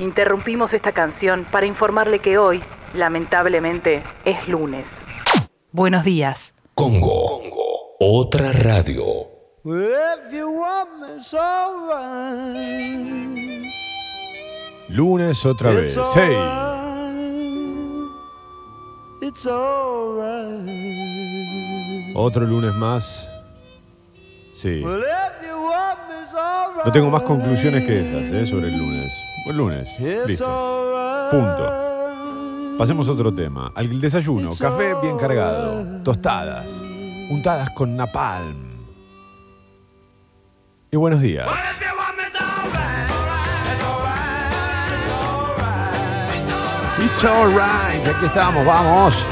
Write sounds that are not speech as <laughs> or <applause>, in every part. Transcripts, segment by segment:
Interrumpimos esta canción para informarle que hoy, lamentablemente, es lunes. Buenos días. Congo. Otra radio. Lunes otra vez. Hey. Otro lunes más. Sí. No tengo más conclusiones que esas ¿eh? sobre el lunes. Buen lunes. Listo. Punto. Pasemos a otro tema. Al desayuno. Café bien cargado. Tostadas. Untadas con napalm. Y buenos días. It's alright. Aquí estamos, vamos.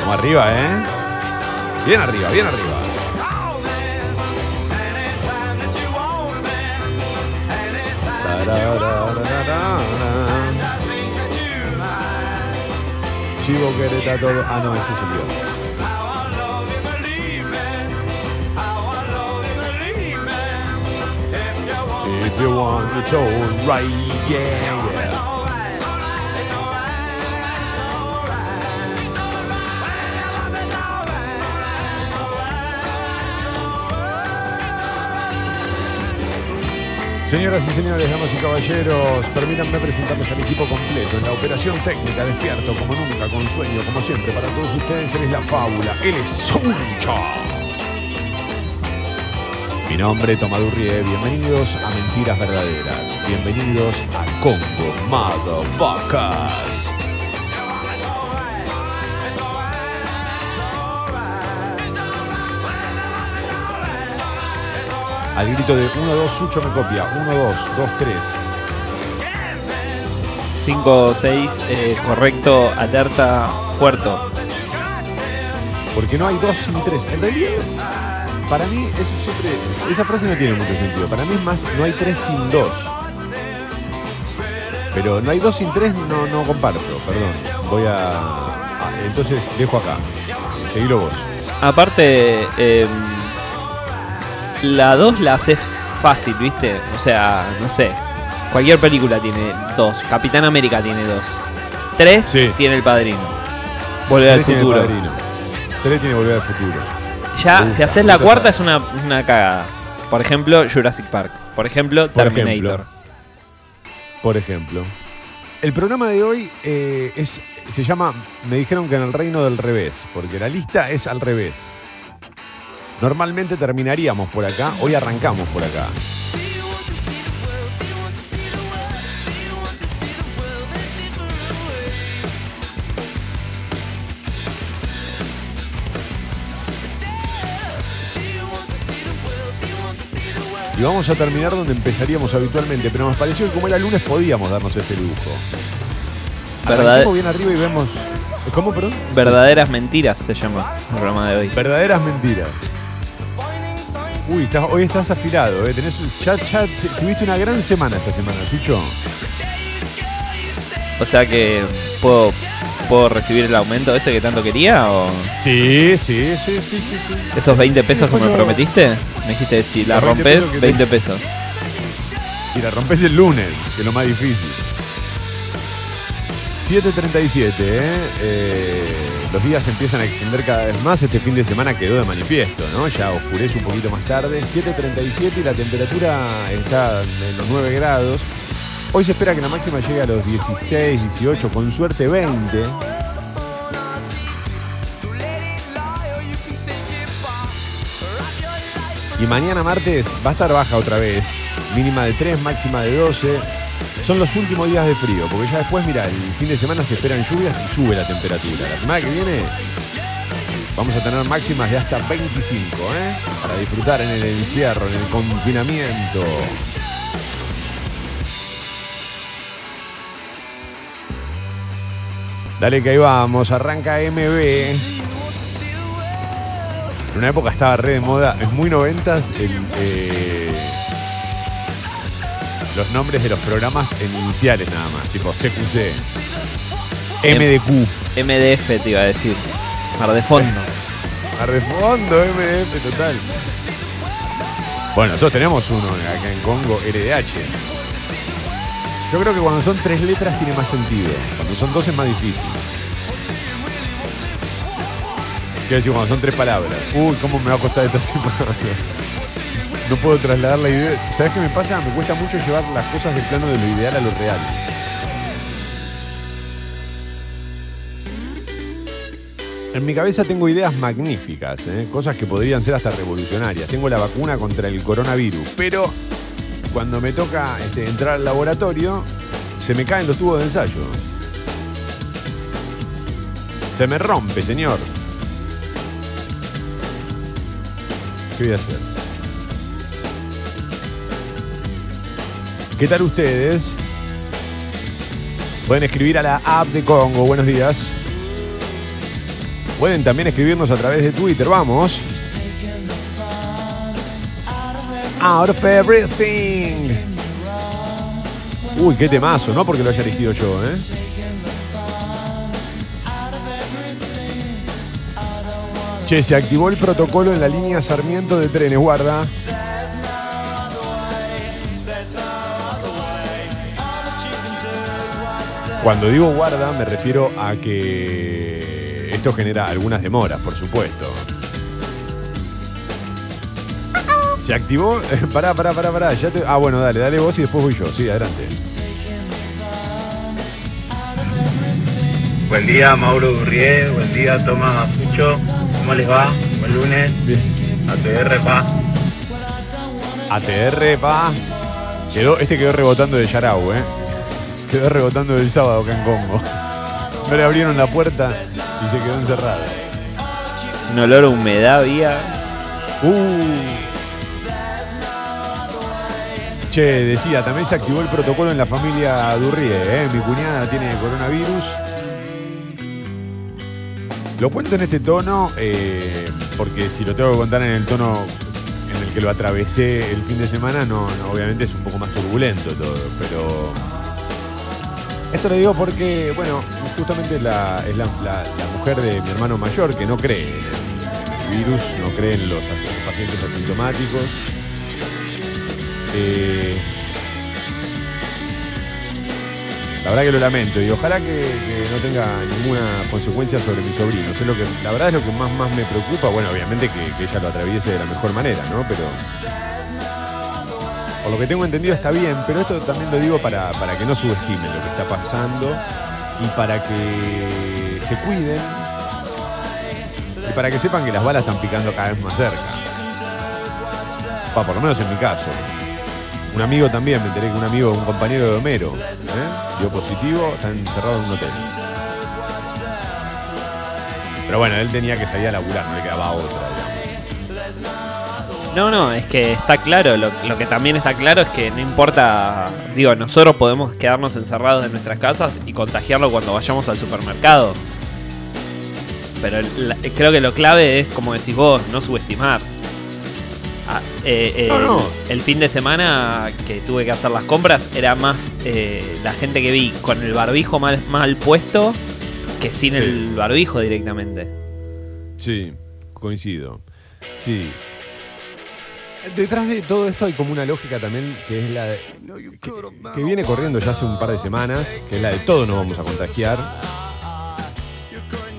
Vamos arriba, ¿eh? Bien arriba, bien arriba. Chivo quereta todo. Ah, no, ese es el mío. If you want it all right, yeah, Señoras y señores, damas y caballeros, permítanme presentarles al equipo completo en la operación técnica, despierto como nunca, con sueño, como siempre, para todos ustedes, él es la fábula, él es Suncha. Mi nombre es Tomadurrie, bienvenidos a Mentiras Verdaderas, bienvenidos a Congo Motherfuckers. Al grito de 1, 2, Sucho me copia, 1, 2, 2, 3. 5, 6, eh, correcto, alerta, puerto. Porque no hay dos sin tres. En realidad, para mí, eso siempre. Esa frase no tiene mucho sentido. Para mí es más, no hay tres sin dos. Pero no hay dos sin tres, no, no comparto, perdón. Voy a. ah, entonces dejo acá. Seguilo vos. Aparte, eh, la 2 la haces fácil, ¿viste? O sea, no sé. Cualquier película tiene dos. Capitán América tiene dos. Tres Sí. tiene el padrino. Volver al Tres tiene el futuro. padrino. Tres tiene volver al futuro. Ya, Me si haces me la gusta cuarta es una, una cagada. Por ejemplo, Jurassic Park. Por ejemplo, Por Terminator. ejemplo. Por ejemplo. El programa de hoy eh, es, se llama, me dijeron que en el reino del revés, porque la lista es al revés. Normalmente terminaríamos por acá, hoy arrancamos por acá. Y vamos a terminar donde empezaríamos habitualmente, pero nos pareció que como era lunes podíamos darnos este lujo. Verdad- bien arriba y vemos... ¿Cómo, perdón? Verdaderas mentiras se llama el programa de hoy. Verdaderas mentiras. Uy, estás- hoy estás afilado, ¿eh? Tenés, ya, ya te- tuviste una gran semana esta semana, Sucho. O sea que puedo, puedo recibir el aumento ese que tanto quería o Sí, sí, sí, sí, sí, sí. esos 20 pesos que me prometiste. Me dijiste si la Los 20 rompes, pesos que te- 20 pesos. Y la rompes el lunes, que es lo más difícil. 7.37, ¿eh? Eh, Los días empiezan a extender cada vez más. Este fin de semana quedó de manifiesto, ¿no? Ya oscurece un poquito más tarde. 7.37 y la temperatura está en los 9 grados. Hoy se espera que la máxima llegue a los 16, 18, con suerte 20. Y mañana martes va a estar baja otra vez. Mínima de 3, máxima de 12. Son los últimos días de frío, porque ya después, mira, el fin de semana se esperan lluvias y sube la temperatura. La semana que viene vamos a tener máximas de hasta 25, ¿eh? Para disfrutar en el encierro, en el confinamiento. Dale que ahí vamos, arranca MB. En una época estaba re de moda, es muy noventas el, eh, los nombres de los programas en iniciales nada más, tipo CQC, MDQ, MDF te iba a decir. Mar de fondo. <laughs> a de fondo, MDF total. Bueno, nosotros tenemos uno acá en Congo, RDH. Yo creo que cuando son tres letras tiene más sentido. Cuando son dos es más difícil. Quiero decir, cuando son tres palabras. Uy, cómo me va a costar esta <laughs> semana. No puedo trasladar la idea. ¿Sabes qué me pasa? Me cuesta mucho llevar las cosas del plano de lo ideal a lo real. En mi cabeza tengo ideas magníficas, ¿eh? cosas que podrían ser hasta revolucionarias. Tengo la vacuna contra el coronavirus, pero cuando me toca este, entrar al laboratorio, se me caen los tubos de ensayo. Se me rompe, señor. ¿Qué voy a hacer? ¿Qué tal ustedes? Pueden escribir a la app de Congo. Buenos días. Pueden también escribirnos a través de Twitter. Vamos. Out of everything. Uy, qué temazo, no porque lo haya elegido yo, ¿eh? Che, se activó el protocolo en la línea Sarmiento de trenes, guarda. Cuando digo guarda, me refiero a que esto genera algunas demoras, por supuesto. ¿Se activó? <laughs> pará, pará, pará, pará. Ya te... Ah, bueno, dale, dale vos y después voy yo. Sí, adelante. Buen día, Mauro Gurrié. Buen día, Tomás Pucho. ¿Cómo les va? Buen lunes. Bien. ATR, pa. ATR, pa. Quedó, este quedó rebotando de Yarau, ¿eh? Quedó rebotando del sábado acá en Congo. No le abrieron la puerta y se quedó encerrado. Un olor a humedad había. Uh. Che, decía, también se activó el protocolo en la familia Durrie, ¿eh? Mi cuñada tiene coronavirus. Lo cuento en este tono eh, porque si lo tengo que contar en el tono en el que lo atravesé el fin de semana, no, no, obviamente es un poco más turbulento todo, pero esto lo digo porque, bueno, justamente la, es la, la- mujer de mi hermano mayor que no cree en el virus, no cree en los pacientes asintomáticos. Eh, la verdad que lo lamento y ojalá que, no tenga ninguna consecuencia sobre mi sobrino. Es lo que, la verdad es lo que más, más me preocupa. Bueno, obviamente que, que ella lo atraviese de la mejor manera, ¿no? Pero por lo que tengo entendido está bien, pero esto también lo digo para, para que no subestimen lo que está pasando y para que se cuiden y para que sepan que las balas están picando cada vez más cerca. Pa, por lo menos en mi caso. Un amigo también, me enteré que un amigo, un compañero de Homero, ¿eh? dio positivo, está encerrado en un hotel. Pero bueno, él tenía que salir a laburar, no le quedaba otra. No, no, es que está claro. Lo, lo que también está claro es que no importa. Digo, nosotros podemos quedarnos encerrados en nuestras casas y contagiarlo cuando vayamos al supermercado. Pero la- creo que lo clave es, como decís vos, no subestimar. Ah, eh, eh, No, no. El fin de semana que tuve que hacer las compras era más eh, la gente que vi con el barbijo mal, mal puesto que sin Sí. el barbijo directamente. Sí, coincido. Sí. Detrás de todo esto hay como una lógica también que es la de, que, viene corriendo ya hace un par de semanas, que es la de todo nos vamos a contagiar.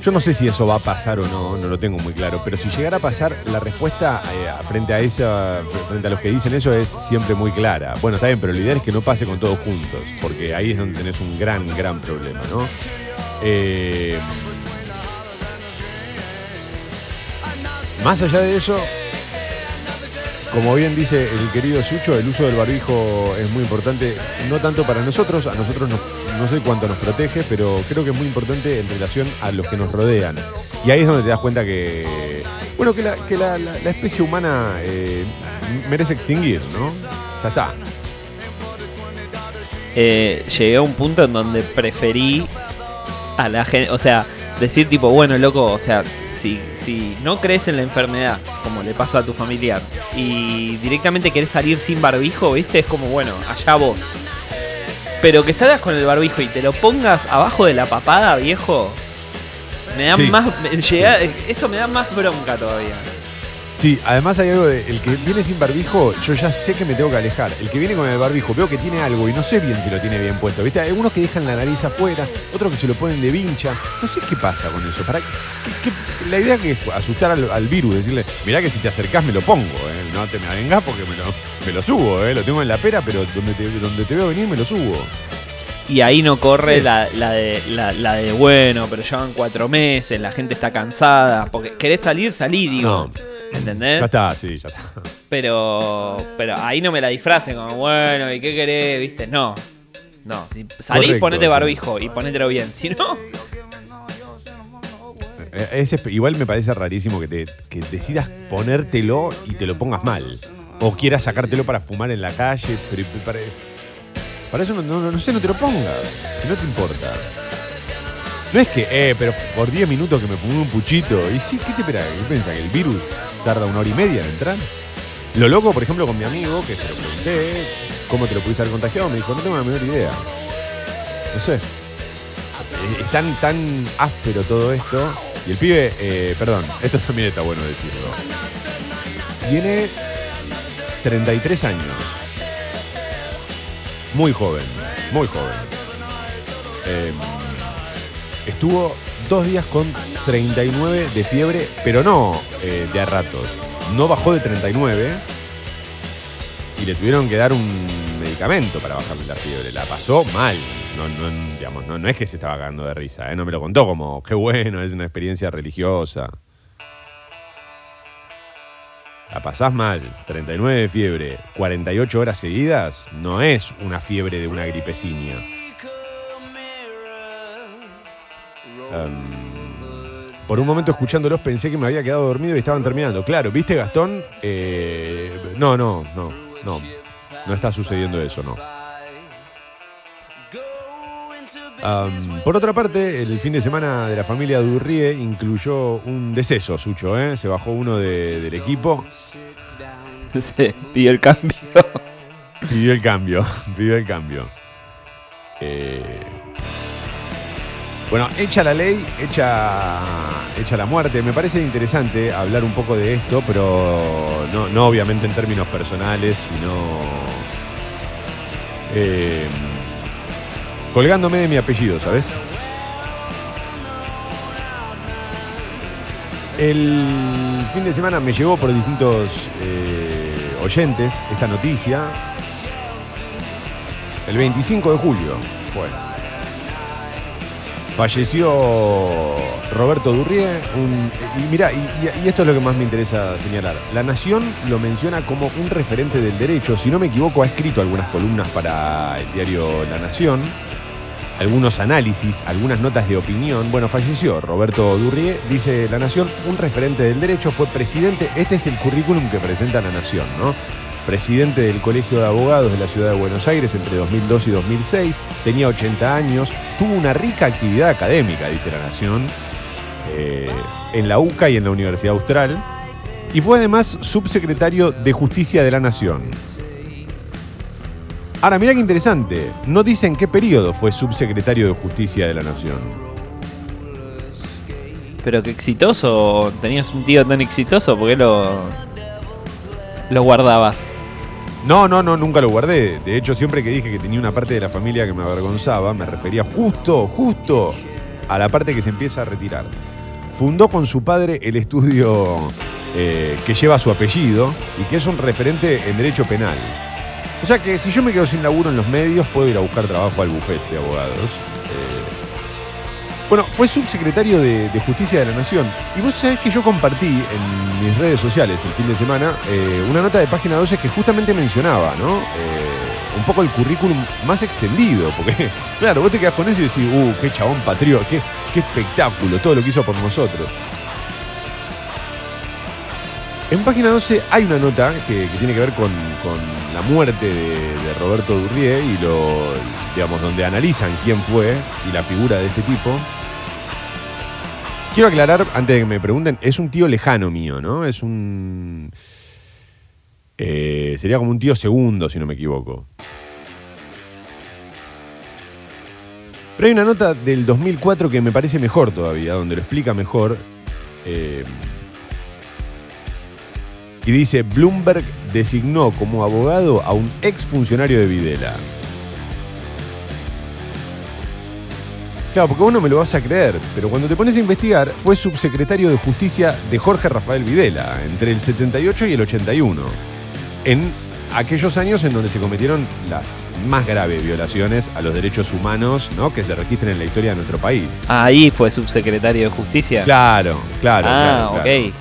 Yo no sé si eso va a pasar o no, no lo tengo muy claro, pero si llegara a pasar, la respuesta eh, frente a esa, frente a los que dicen eso es siempre muy clara. Bueno, está bien, pero lo ideal es que no pase con todos juntos, porque ahí es donde tenés un gran, gran problema, ¿no? Eh, Más allá de eso, como bien dice el querido Sucho, el uso del barbijo es muy importante, no tanto para nosotros, a nosotros no, no sé cuánto nos protege, pero creo que es muy importante en relación a los que nos rodean. Y ahí es donde te das cuenta que, bueno, que la especie humana eh, merece extinguir, ¿no? Ya está. eh, llegué a un punto en donde preferí a la gente, o sea, decir tipo, bueno, loco, o sea, si, si no crees en la enfermedad, como le pasa a tu familiar, y directamente querés salir sin barbijo, ¿viste? Es como, bueno, allá vos. Pero que salgas con el barbijo y te lo pongas abajo de la papada, viejo, me da Sí. más, me llega- eso me da más bronca todavía. Sí, además hay algo de, el que viene sin barbijo, yo ya sé que me tengo que alejar. El que viene con el barbijo, veo que tiene algo y no sé bien si lo tiene bien puesto. ¿Viste? Hay algunos que dejan la nariz afuera, otros que se lo ponen de vincha. No sé qué pasa con eso. ¿Para qué- qué- la idea que es asustar al, al virus, decirle, mirá que si te acercás me lo pongo, ¿eh? no te me avengas porque me lo, me lo subo, ¿eh? lo tengo en la pera, pero donde te, donde te veo venir me lo subo. Y ahí no corre Sí. la, la de, la, la de, bueno, pero llevan cuatro meses, la gente está cansada. Porque querés salir, salí, digo. No. ¿Entendés? Ya está, sí, ya está. Pero, pero ahí no me la disfrracen como, bueno, ¿y qué querés? ¿Viste? No. No, si salís, Correcto, ponete sí. barbijo y ponételo bien. Si no, Eh, es igual me parece rarísimo que, te, que decidas ponértelo y te lo pongas mal. O quieras sacártelo para fumar en la calle, pero para, para eso no, no, no sé, no te lo pongas. Si no te importa. No es que, eh, pero por 10 minutos que me fumé un puchito. Y sí, ¿qué te espera? ¿Qué? ¿Que el virus tarda una hora y media en entrar? Lo loco, por ejemplo, con mi amigo, que se lo pregunté, ¿cómo te lo pudiste haber contagiado? Me dijo, no tengo la menor idea. No sé. Eh, Es tan, tan áspero todo esto. Y el pibe, eh, perdón, esto también está bueno decirlo. Tiene 33 años. Muy joven, muy joven. Eh, estuvo dos días con 39 de fiebre, pero no eh, de a ratos. No bajó de 39 y le tuvieron que dar un medicamento para bajarle la fiebre. La pasó mal. No, no, digamos, no, no es que se estaba cagando de risa, ¿eh? no me lo contó como, qué bueno, es una experiencia religiosa. La pasás mal, 39 de fiebre, 48 horas seguidas, no es una fiebre de una gripeciña. Em, por un momento escuchándolos pensé que me había quedado dormido y estaban terminando. Claro, ¿viste Gastón? Eh, no, no, no, no. No está sucediendo eso, no. Por otra parte, el fin de semana de la familia Durrie incluyó un deceso, Sucho, ¿eh? Se bajó uno de- del equipo, <laughs> se pidió el cambio. pidió el cambio, <laughs> pidió el cambio. Eh, bueno, hecha la ley, hecha, hecha la muerte. Me parece interesante hablar un poco de esto, pero no, no obviamente en términos personales, sino eh, colgándome de mi apellido, ¿sabes? El fin de semana me llegó por distintos eh, oyentes esta noticia. El 25 de julio fue. Falleció Roberto Durrie. un- y mira, y, y- esto es lo que más me interesa señalar. La Nación lo menciona como un referente del derecho. Si no me equivoco, ha escrito algunas columnas para el diario La Nación. Algunos análisis, algunas notas de opinión. Bueno, falleció Roberto Durrie, dice La Nación, un referente del derecho, fue presidente. Este es el currículum que presenta La Nación, ¿no? Presidente del Colegio de Abogados de la Ciudad de Buenos Aires entre 2002 y 2006, tenía 80 años, tuvo una rica actividad académica, dice La Nación, eh, en la UCA y en la Universidad Austral, y fue además subsecretario de Justicia de la Nación. Ahora, mira qué interesante, no dice en qué periodo fue subsecretario de Justicia de la Nación. Pero qué exitoso, tenías un tío tan exitoso, ¿por qué lo, lo guardabas? No, no, no, nunca lo guardé. De hecho, siempre que dije que tenía una parte de la familia que me avergonzaba, me refería justo, justo a la parte que se empieza a retirar. Fundó con su padre el estudio eh, que lleva su apellido y que es un referente en derecho penal. O sea que si yo me quedo sin laburo en los medios, puedo ir a buscar trabajo al bufete de abogados. Eh, bueno, fue subsecretario de, Justicia de la Nación. Y vos sabés que yo compartí en mis redes sociales el fin de semana eh, una nota de página 12 que justamente mencionaba, ¿no? Eh, un poco el currículum más extendido. Porque, <laughs> claro, vos te quedás con eso y decís, uh, qué chabón patriota, qué, qué espectáculo, todo lo que hizo por nosotros. En página 12 hay una nota que, tiene que ver con, la muerte de, de Roberto Durrié y lo, digamos, donde analizan quién fue y la figura de este tipo. Quiero aclarar, antes de que me pregunten, es un tío lejano mío, ¿no? Es un... eh, sería como un tío segundo, si no me equivoco. Pero hay una nota del 2004 que me parece mejor todavía, donde lo explica mejor. eh, Y dice, Bloomberg designó como abogado a un exfuncionario de Videla. Claro, porque vos no me lo vas a creer, pero cuando te pones a investigar, fue subsecretario de Justicia de Jorge Rafael Videla, entre el 78 y el 81, en aquellos años en donde se cometieron las más graves violaciones a los derechos humanos ¿no? que se registran en la historia de nuestro país. Ahí fue subsecretario de justicia. Claro, claro. ah, claro, claro. ok.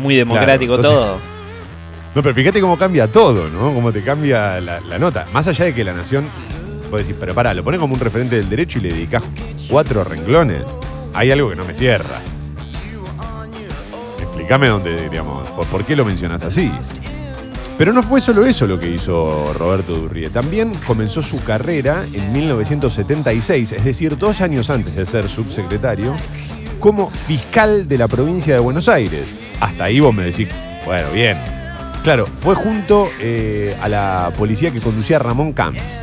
Muy democrático Claro, entonces- todo. No, pero fíjate cómo cambia todo, ¿no? Cómo te cambia la, nota. Más allá de que la nación, vos decís, pero pará, lo pones como un referente del derecho y le dedicás cuatro renglones. Hay algo que no me cierra. Explícame dónde, digamos, por, por qué lo mencionas así. Pero no fue solo eso lo que hizo Roberto Durrie. También comenzó su carrera en 1976, es decir, dos años antes de ser subsecretario, como fiscal de la provincia de Buenos Aires. Hasta ahí vos me decís, bueno, bien. Claro, fue junto eh, a la policía que conducía Ramón Camps.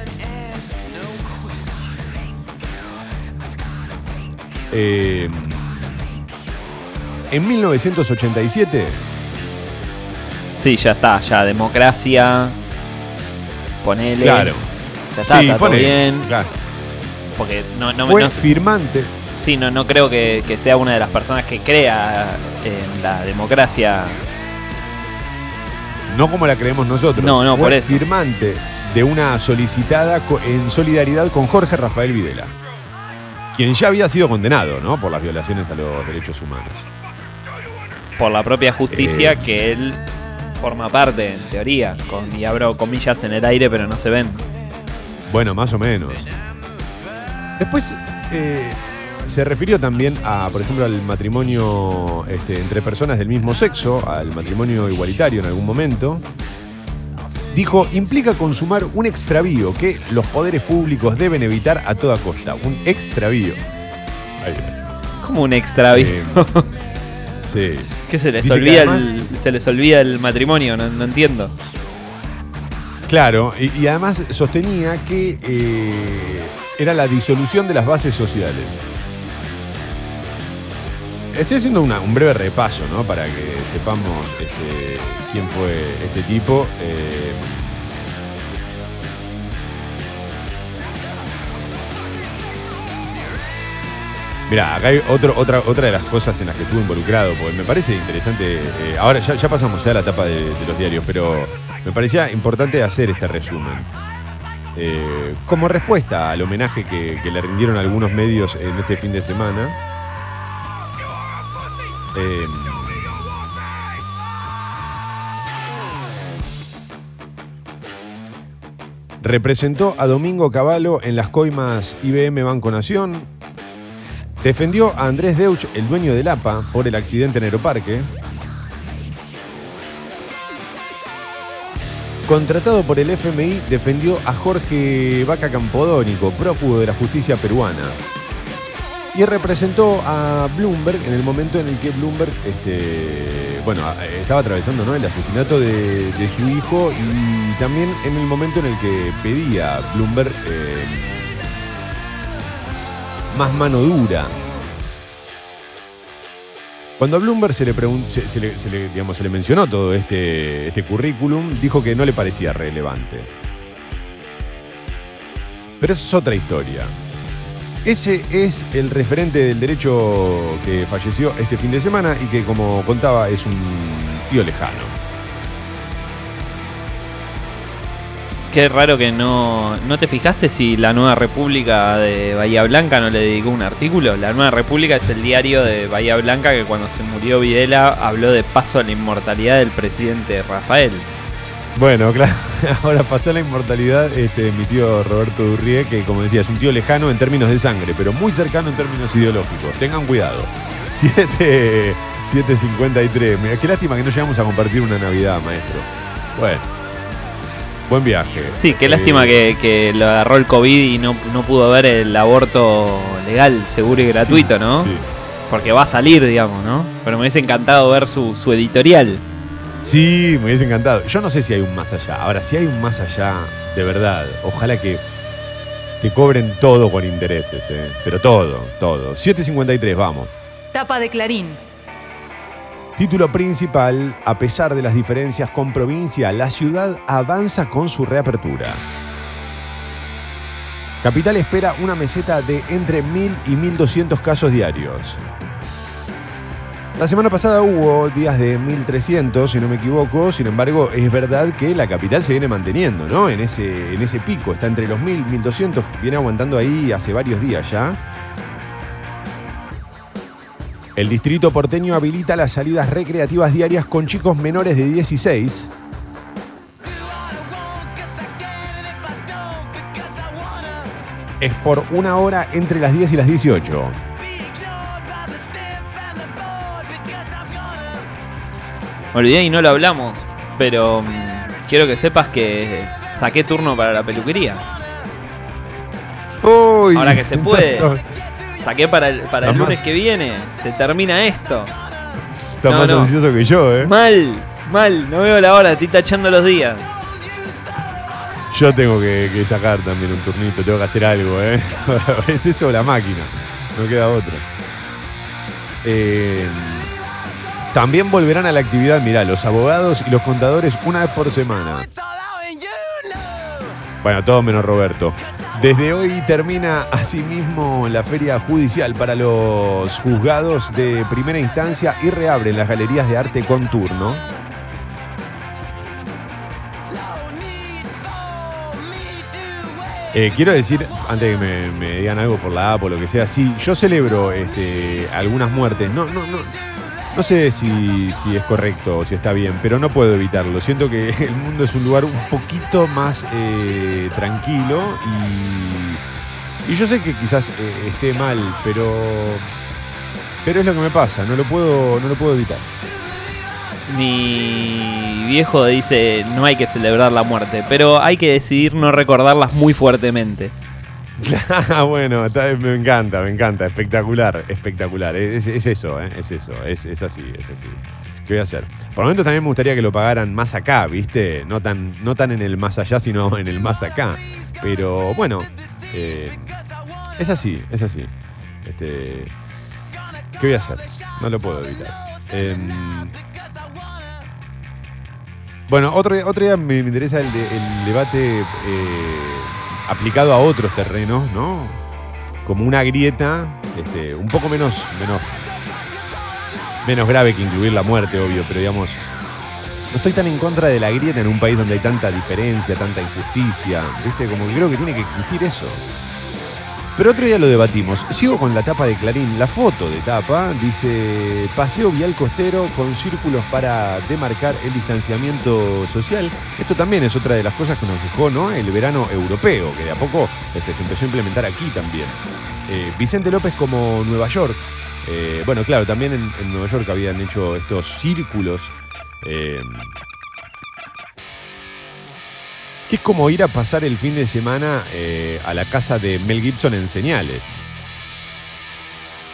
Eh, en 1987 Sí, ya está, ya democracia. Ponele. Claro. Ya está, sí, está todo pone- bien. claro. Porque no, no, Fue no- firmante. sí, no, no creo que, que sea una de las personas que crea en la democracia. No como la creemos nosotros. No, no, por eso. firmante de una solicitada en solidaridad con Jorge Rafael Videla, quien ya había sido condenado, ¿no? Por las violaciones a los derechos humanos. Por la propia justicia Eh. que él forma parte, en teoría. Con, y abro comillas en el aire, pero no se ven. Bueno, más o menos. Después eh, se refirió también a, por ejemplo, al matrimonio este, entre personas del mismo sexo, al matrimonio igualitario en algún momento. Dijo, implica consumar un extravío que los poderes públicos deben evitar a toda costa. Un extravío. Como un extravío. Eh, <laughs> sí. que se les dice que olvida además- el, se les olvida el matrimonio, no, no entiendo. Claro, y, y además sostenía que eh, era la disolución de las bases sociales. Estoy haciendo un breve repaso, ¿no? Para que sepamos este, quién fue este tipo. Eh, Mira, acá hay otro, otra, otra de las cosas en las que estuve involucrado, porque me parece interesante. eh, ahora ya, pasamos ya a la etapa de, los diarios, pero me parecía importante hacer este resumen. Eh, como respuesta al homenaje que le rindieron algunos medios en este fin de semana. Eh, representó a Domingo Cavallo en las coimas IBM Banco Nación, Defendió a Andrés Deutsch, el dueño del APA, por el accidente en Aeroparque. Contratado por el FMI, defendió a Jorge Vaca Campodónico, prófugo de la justicia peruana. Y representó a Bloomberg en el momento en el que Bloomberg este, bueno, estaba atravesando ¿no? el asesinato de, su hijo y también en el momento en el que pedía Bloomberg eh, más mano dura. Cuando a Bloomberg se le, se, se le, se le, digamos, se le mencionó todo este, este currículum, dijo que no le parecía relevante. Pero eso es otra historia. Ese es el referente del derecho que falleció este fin de semana y que, como contaba, es un tío lejano. Qué raro que no. ¿No te fijaste si la Nueva República de Bahía Blanca no le dedicó un artículo? La Nueva República es el diario de Bahía Blanca que cuando se murió Videla habló de paso a la inmortalidad del presidente Rafael. Bueno, claro, <laughs> ahora pasó la inmortalidad este, mi tío Roberto Durrie, que como decía, es un tío lejano en términos de sangre, pero muy cercano en términos ideológicos. Tengan cuidado. <laughs> 7, 7.53. Mira, qué lástima que no llegamos a compartir una Navidad, maestro. Bueno, buen viaje. Sí, qué Eh, lástima que, que lo agarró el COVID y no, no pudo ver el aborto legal, seguro y sí, gratuito, ¿no? Sí. Porque va a salir, digamos, ¿no? Pero me hubiese encantado ver su, su editorial. Sí, me hubiese encantado. Yo no sé si hay un más allá. Ahora, si hay un más allá, de verdad, ojalá que te cobren todo con intereses, ¿eh? Pero todo, todo. 7.53, vamos. Tapa de Clarín. Título principal, a pesar de las diferencias con provincia, la ciudad avanza con su reapertura. Capital espera una meseta de entre 1.000 y 1.200 casos diarios. La semana pasada hubo días de 1.300, si no me equivoco, sin embargo es verdad que la capital se viene manteniendo, ¿no? En ese, en ese pico, está entre los 1.000 y 1.200, viene aguantando ahí hace varios días ya. El distrito porteño habilita las salidas recreativas diarias con chicos menores de 16. Es por una hora entre las 10 y las 18. Me olvidé y no lo hablamos, pero mm, quiero que sepas que saqué turno para la peluquería. Uy, Ahora que se puede. Saqué para el, para el lunes que viene. Se termina esto. estás No, más no. ansioso que yo, ¿eh? Mal, mal. No veo la hora. Estoy tachando los días. Yo tengo que, que sacar también un turnito, tengo que hacer algo, ¿eh? <laughs> es eso o la máquina, no queda otra. Eh, también volverán a la actividad, mirá, los abogados y los contadores una vez por semana. Bueno, todo menos Roberto. Desde hoy termina asimismo la feria judicial para los juzgados de primera instancia y reabren las galerías de arte con turno. Eh, quiero decir, antes que me, me digan algo por la app o lo que sea, sí, yo celebro este, algunas muertes. No, no, no. No sé si, es correcto o si está bien, pero no puedo evitarlo. Siento que <laughs> el mundo es un lugar un poquito más eh, tranquilo y, y yo sé que quizás eh, esté mal, pero, pero es lo que me pasa. No lo puedo, no lo puedo evitar. Mi viejo dice no hay que celebrar la muerte, pero hay que decidir no recordarlas muy fuertemente. <laughs> Bueno, me encanta, me encanta, espectacular, espectacular. Es, es eso, ¿eh? es eso, es, así, es así. ¿Qué voy a hacer? Por momentos también me gustaría que lo pagaran más acá, ¿viste? No tan, no tan en el más allá, sino <laughs> en el más acá. Pero bueno, eh, es así, es así. Este, ¿Qué voy a hacer? No lo puedo evitar. Em, bueno, otro, otro día me, interesa el debate eh, aplicado a otros terrenos, ¿no? Como una grieta, este, un poco menos, menos, menos grave que incluir la muerte, obvio, pero digamos, no estoy tan en contra de la grieta en un país donde hay tanta diferencia, tanta injusticia, ¿viste? Como que creo que tiene que existir eso. Pero otro día lo debatimos. Sigo con la tapa de Clarín. La foto de tapa dice paseo vial costero con círculos para demarcar el distanciamiento social. Esto también es otra de las cosas que nos dejó ¿no? el verano europeo, que de a poco este, se empezó a implementar aquí también. Eh, Vicente López como Nueva York. Eh, bueno, claro, también en, Nueva York habían hecho estos círculos. eh, es como ir a pasar el fin de semana eh, a la casa de Mel Gibson en Señales.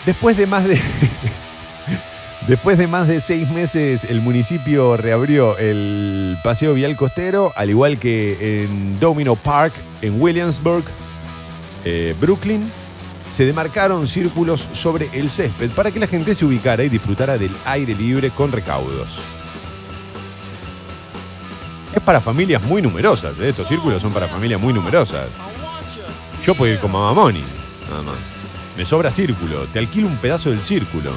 Después de más de. <laughs> Después de más de seis meses, el municipio reabrió el paseo vial costero, al igual que en Domino Park, en Williamsburg, eh, Brooklyn. Se demarcaron círculos sobre el césped para que la gente se ubicara y disfrutara del aire libre con recaudos. Es para familias muy numerosas, ¿eh? estos círculos son para familias muy numerosas. Yo puedo ir con Mamá Moni, nada más. Me sobra círculo, te alquilo un pedazo del círculo.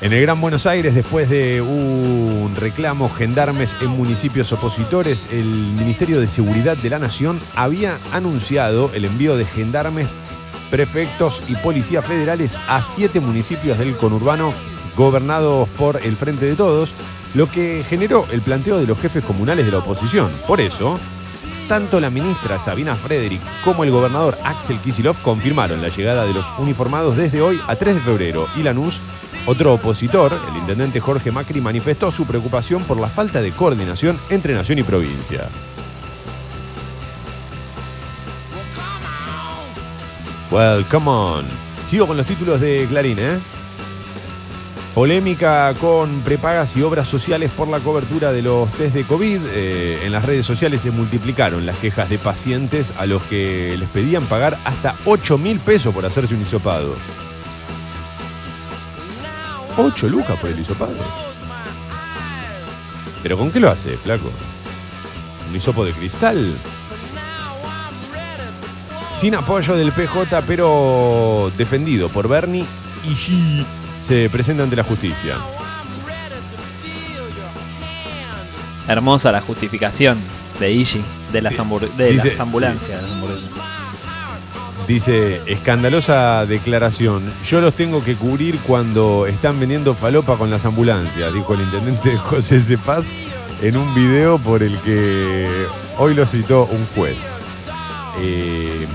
En el Gran Buenos Aires, después de un reclamo gendarmes en municipios opositores, el Ministerio de Seguridad de la Nación había anunciado el envío de gendarmes, prefectos y policías federales a siete municipios del conurbano gobernados por el Frente de Todos, lo que generó el planteo de los jefes comunales de la oposición. Por eso, tanto la ministra Sabina Frederick como el gobernador Axel Kisilov confirmaron la llegada de los uniformados desde hoy a 3 de febrero y Lanús, otro opositor, el intendente Jorge Macri, manifestó su preocupación por la falta de coordinación entre nación y provincia. Well, come on. Sigo con los títulos de Clarín, ¿eh? Polémica con prepagas y obras sociales por la cobertura de los test de COVID. Eh, en las redes sociales se multiplicaron las quejas de pacientes a los que les pedían pagar hasta 8 mil pesos por hacerse un hisopado. 8 lucas por el hisopado. ¿Pero con qué lo hace, flaco? ¿Un hisopo de cristal? Sin apoyo del PJ, pero defendido por Bernie y se presenta ante la justicia. Hermosa la justificación de Ishi, de las, hambur- de Dice- las ambulancias. las. Dice, escandalosa declaración. Yo los tengo que cubrir cuando están vendiendo falopa con las ambulancias, dijo el intendente <laughs> José Cepaz en un video por el que hoy lo citó un juez. Eh,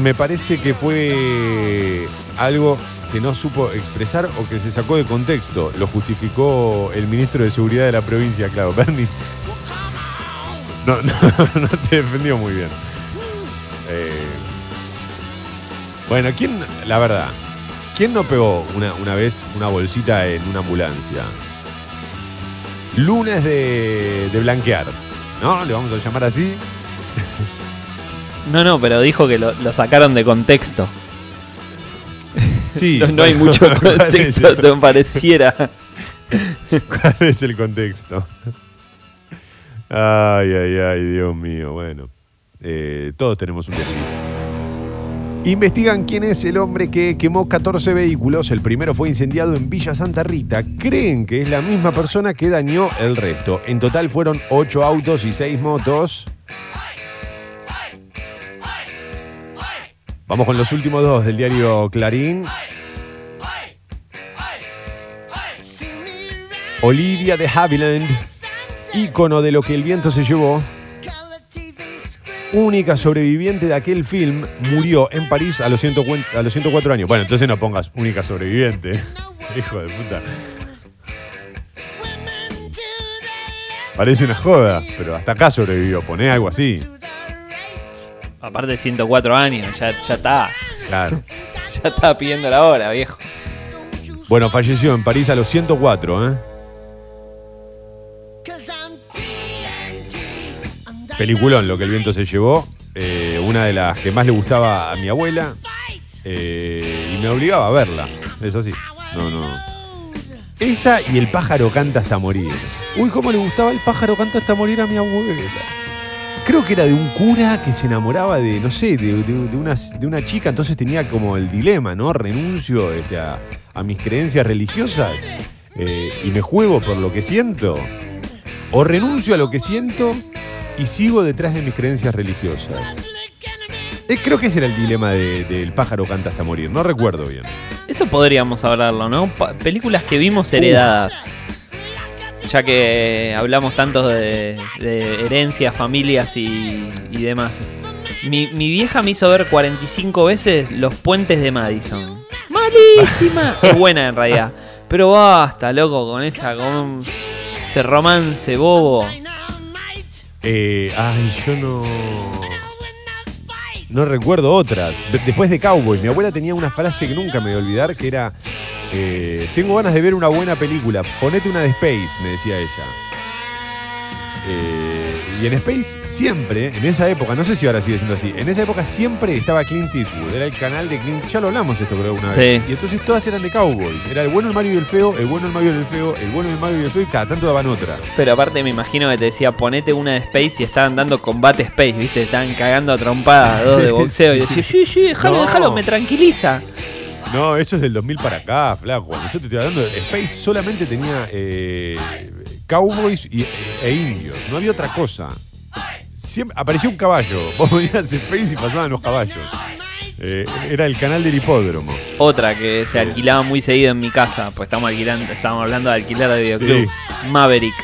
me parece que fue algo que no supo expresar o que se sacó de contexto. Lo justificó el ministro de Seguridad de la provincia, claro, Bernie. No, no, <laughs> no te defendió muy bien. Eh, bueno, ¿quién, la verdad, quién no pegó una, una vez una bolsita en una ambulancia? Lunes de, de blanquear, ¿no? Le vamos a llamar así. No, no, pero dijo que lo, lo sacaron de contexto. Sí. No, no hay mucho <laughs> ¿Cuál es contexto, te pareciera. <laughs> ¿Cuál es el contexto? Ay, ay, ay, Dios mío. Bueno, eh, todos tenemos un desliz. Investigan quién es el hombre que quemó 14 vehículos. El primero fue incendiado en Villa Santa Rita. Creen que es la misma persona que dañó el resto. En total fueron 8 autos y 6 motos. Vamos con los últimos dos del diario Clarín. Olivia de Havilland, ícono de lo que el viento se llevó, única sobreviviente de aquel film, murió en París a los, 104 a los 104 años. Bueno, entonces no pongas única sobreviviente. <laughs> Hijo de puta. Parece una joda, pero hasta acá sobrevivió. Poné algo así. Aparte de 104 años, ya, ya está. Claro. <laughs> Ya está pidiendo la hora, viejo. Bueno, falleció en París a los 104, ¿eh? Peliculón, lo que el viento se llevó. Eh, una de las que más le gustaba a mi abuela. eh, y me obligaba a verla. Es así. No, no. Esa y el pájaro canta hasta morir. Uy, cómo le gustaba el pájaro canta hasta morir a mi abuela. Creo que era de un cura que se enamoraba de, no sé, de, de- de una, de una chica, entonces tenía como el dilema, ¿no? Renuncio este, a, a mis creencias religiosas eh, y me juego por lo que siento. O renuncio a lo que siento y sigo detrás de mis creencias religiosas. Eh, creo que ese era el dilema de- del pájaro canta hasta morir, no recuerdo bien. Eso podríamos hablarlo, ¿no? Pa- películas que vimos heredadas. Ya que hablamos tanto de, de herencias, familias y, y demás. Mi, mi vieja me hizo ver 45 veces Los Puentes de Madison. ¡Malísima! <laughs> es buena en realidad. Pero basta, loco, con esa. Con ese romance bobo. Eh, ay, yo no. No recuerdo otras. De- Después de Cowboy, mi abuela tenía una frase que nunca me voy a olvidar, que era, eh, tengo ganas de ver una buena película, ponete una de Space, me decía ella. Eh, y en Space siempre, en esa época, no sé si ahora sigue siendo así, en esa época siempre estaba Clint Eastwood, era el canal de Clint, ya lo hablamos esto creo una vez. Sí. Y entonces todas eran de Cowboys, era el bueno, el Mario y el feo, el bueno, el Mario y el feo, el bueno, el Mario y el feo, y cada tanto daban otra. Pero aparte me imagino que te decía ponete una de Space y estaban dando combate Space, ¿viste? Estaban cagando a trompadas dos de <laughs> boxeo y decía, sí, sí, déjalo, No. déjalo, me tranquiliza. No, eso es del 2000 para acá, flaco. Cuando yo te estoy hablando, Space solamente tenía eh, cowboys y- e indios. No había otra cosa. Siempre, apareció un caballo. <laughs> Vos veías Space y pasaban los caballos. Eh, era el canal del hipódromo. Otra que se alquilaba muy seguido en mi casa, pues estamos alquilando, estamos hablando de alquiler de videoclub. Maverick.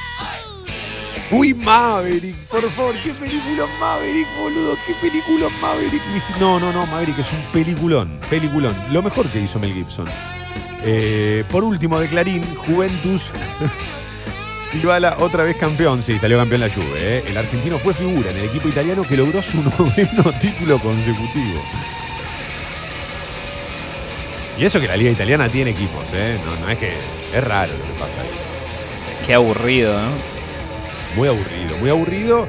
Uy, Maverick, por favor, qué película Maverick, boludo, qué película Maverick. No, no, no, Maverick es un peliculón, peliculón. Lo mejor que hizo Mel Gibson. Eh, por último, de Clarín, Juventus. <laughs> Dybala otra vez campeón, sí, salió campeón la Juve. ¿eh? El argentino fue figura en el equipo italiano que logró su <laughs> noveno título consecutivo. Y eso que la liga italiana tiene equipos, ¿eh? No, no es que es raro lo que pasa ahí. Qué aburrido, ¿no? Muy aburrido, muy aburrido.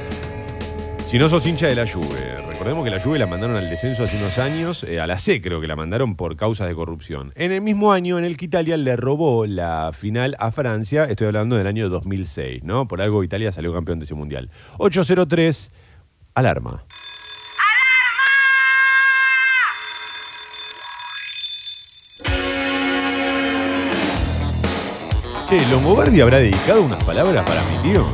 Si no sos hincha de la Juve, recordemos que la Juve la mandaron al descenso hace unos años, eh, a la C creo que la mandaron por causas de corrupción. En el mismo año en el que Italia le robó la final a Francia, estoy hablando del año 2006, ¿no? Por algo Italia salió campeón de ese mundial. 803, alarma. Che, Longobardi habrá dedicado unas palabras para mi tío.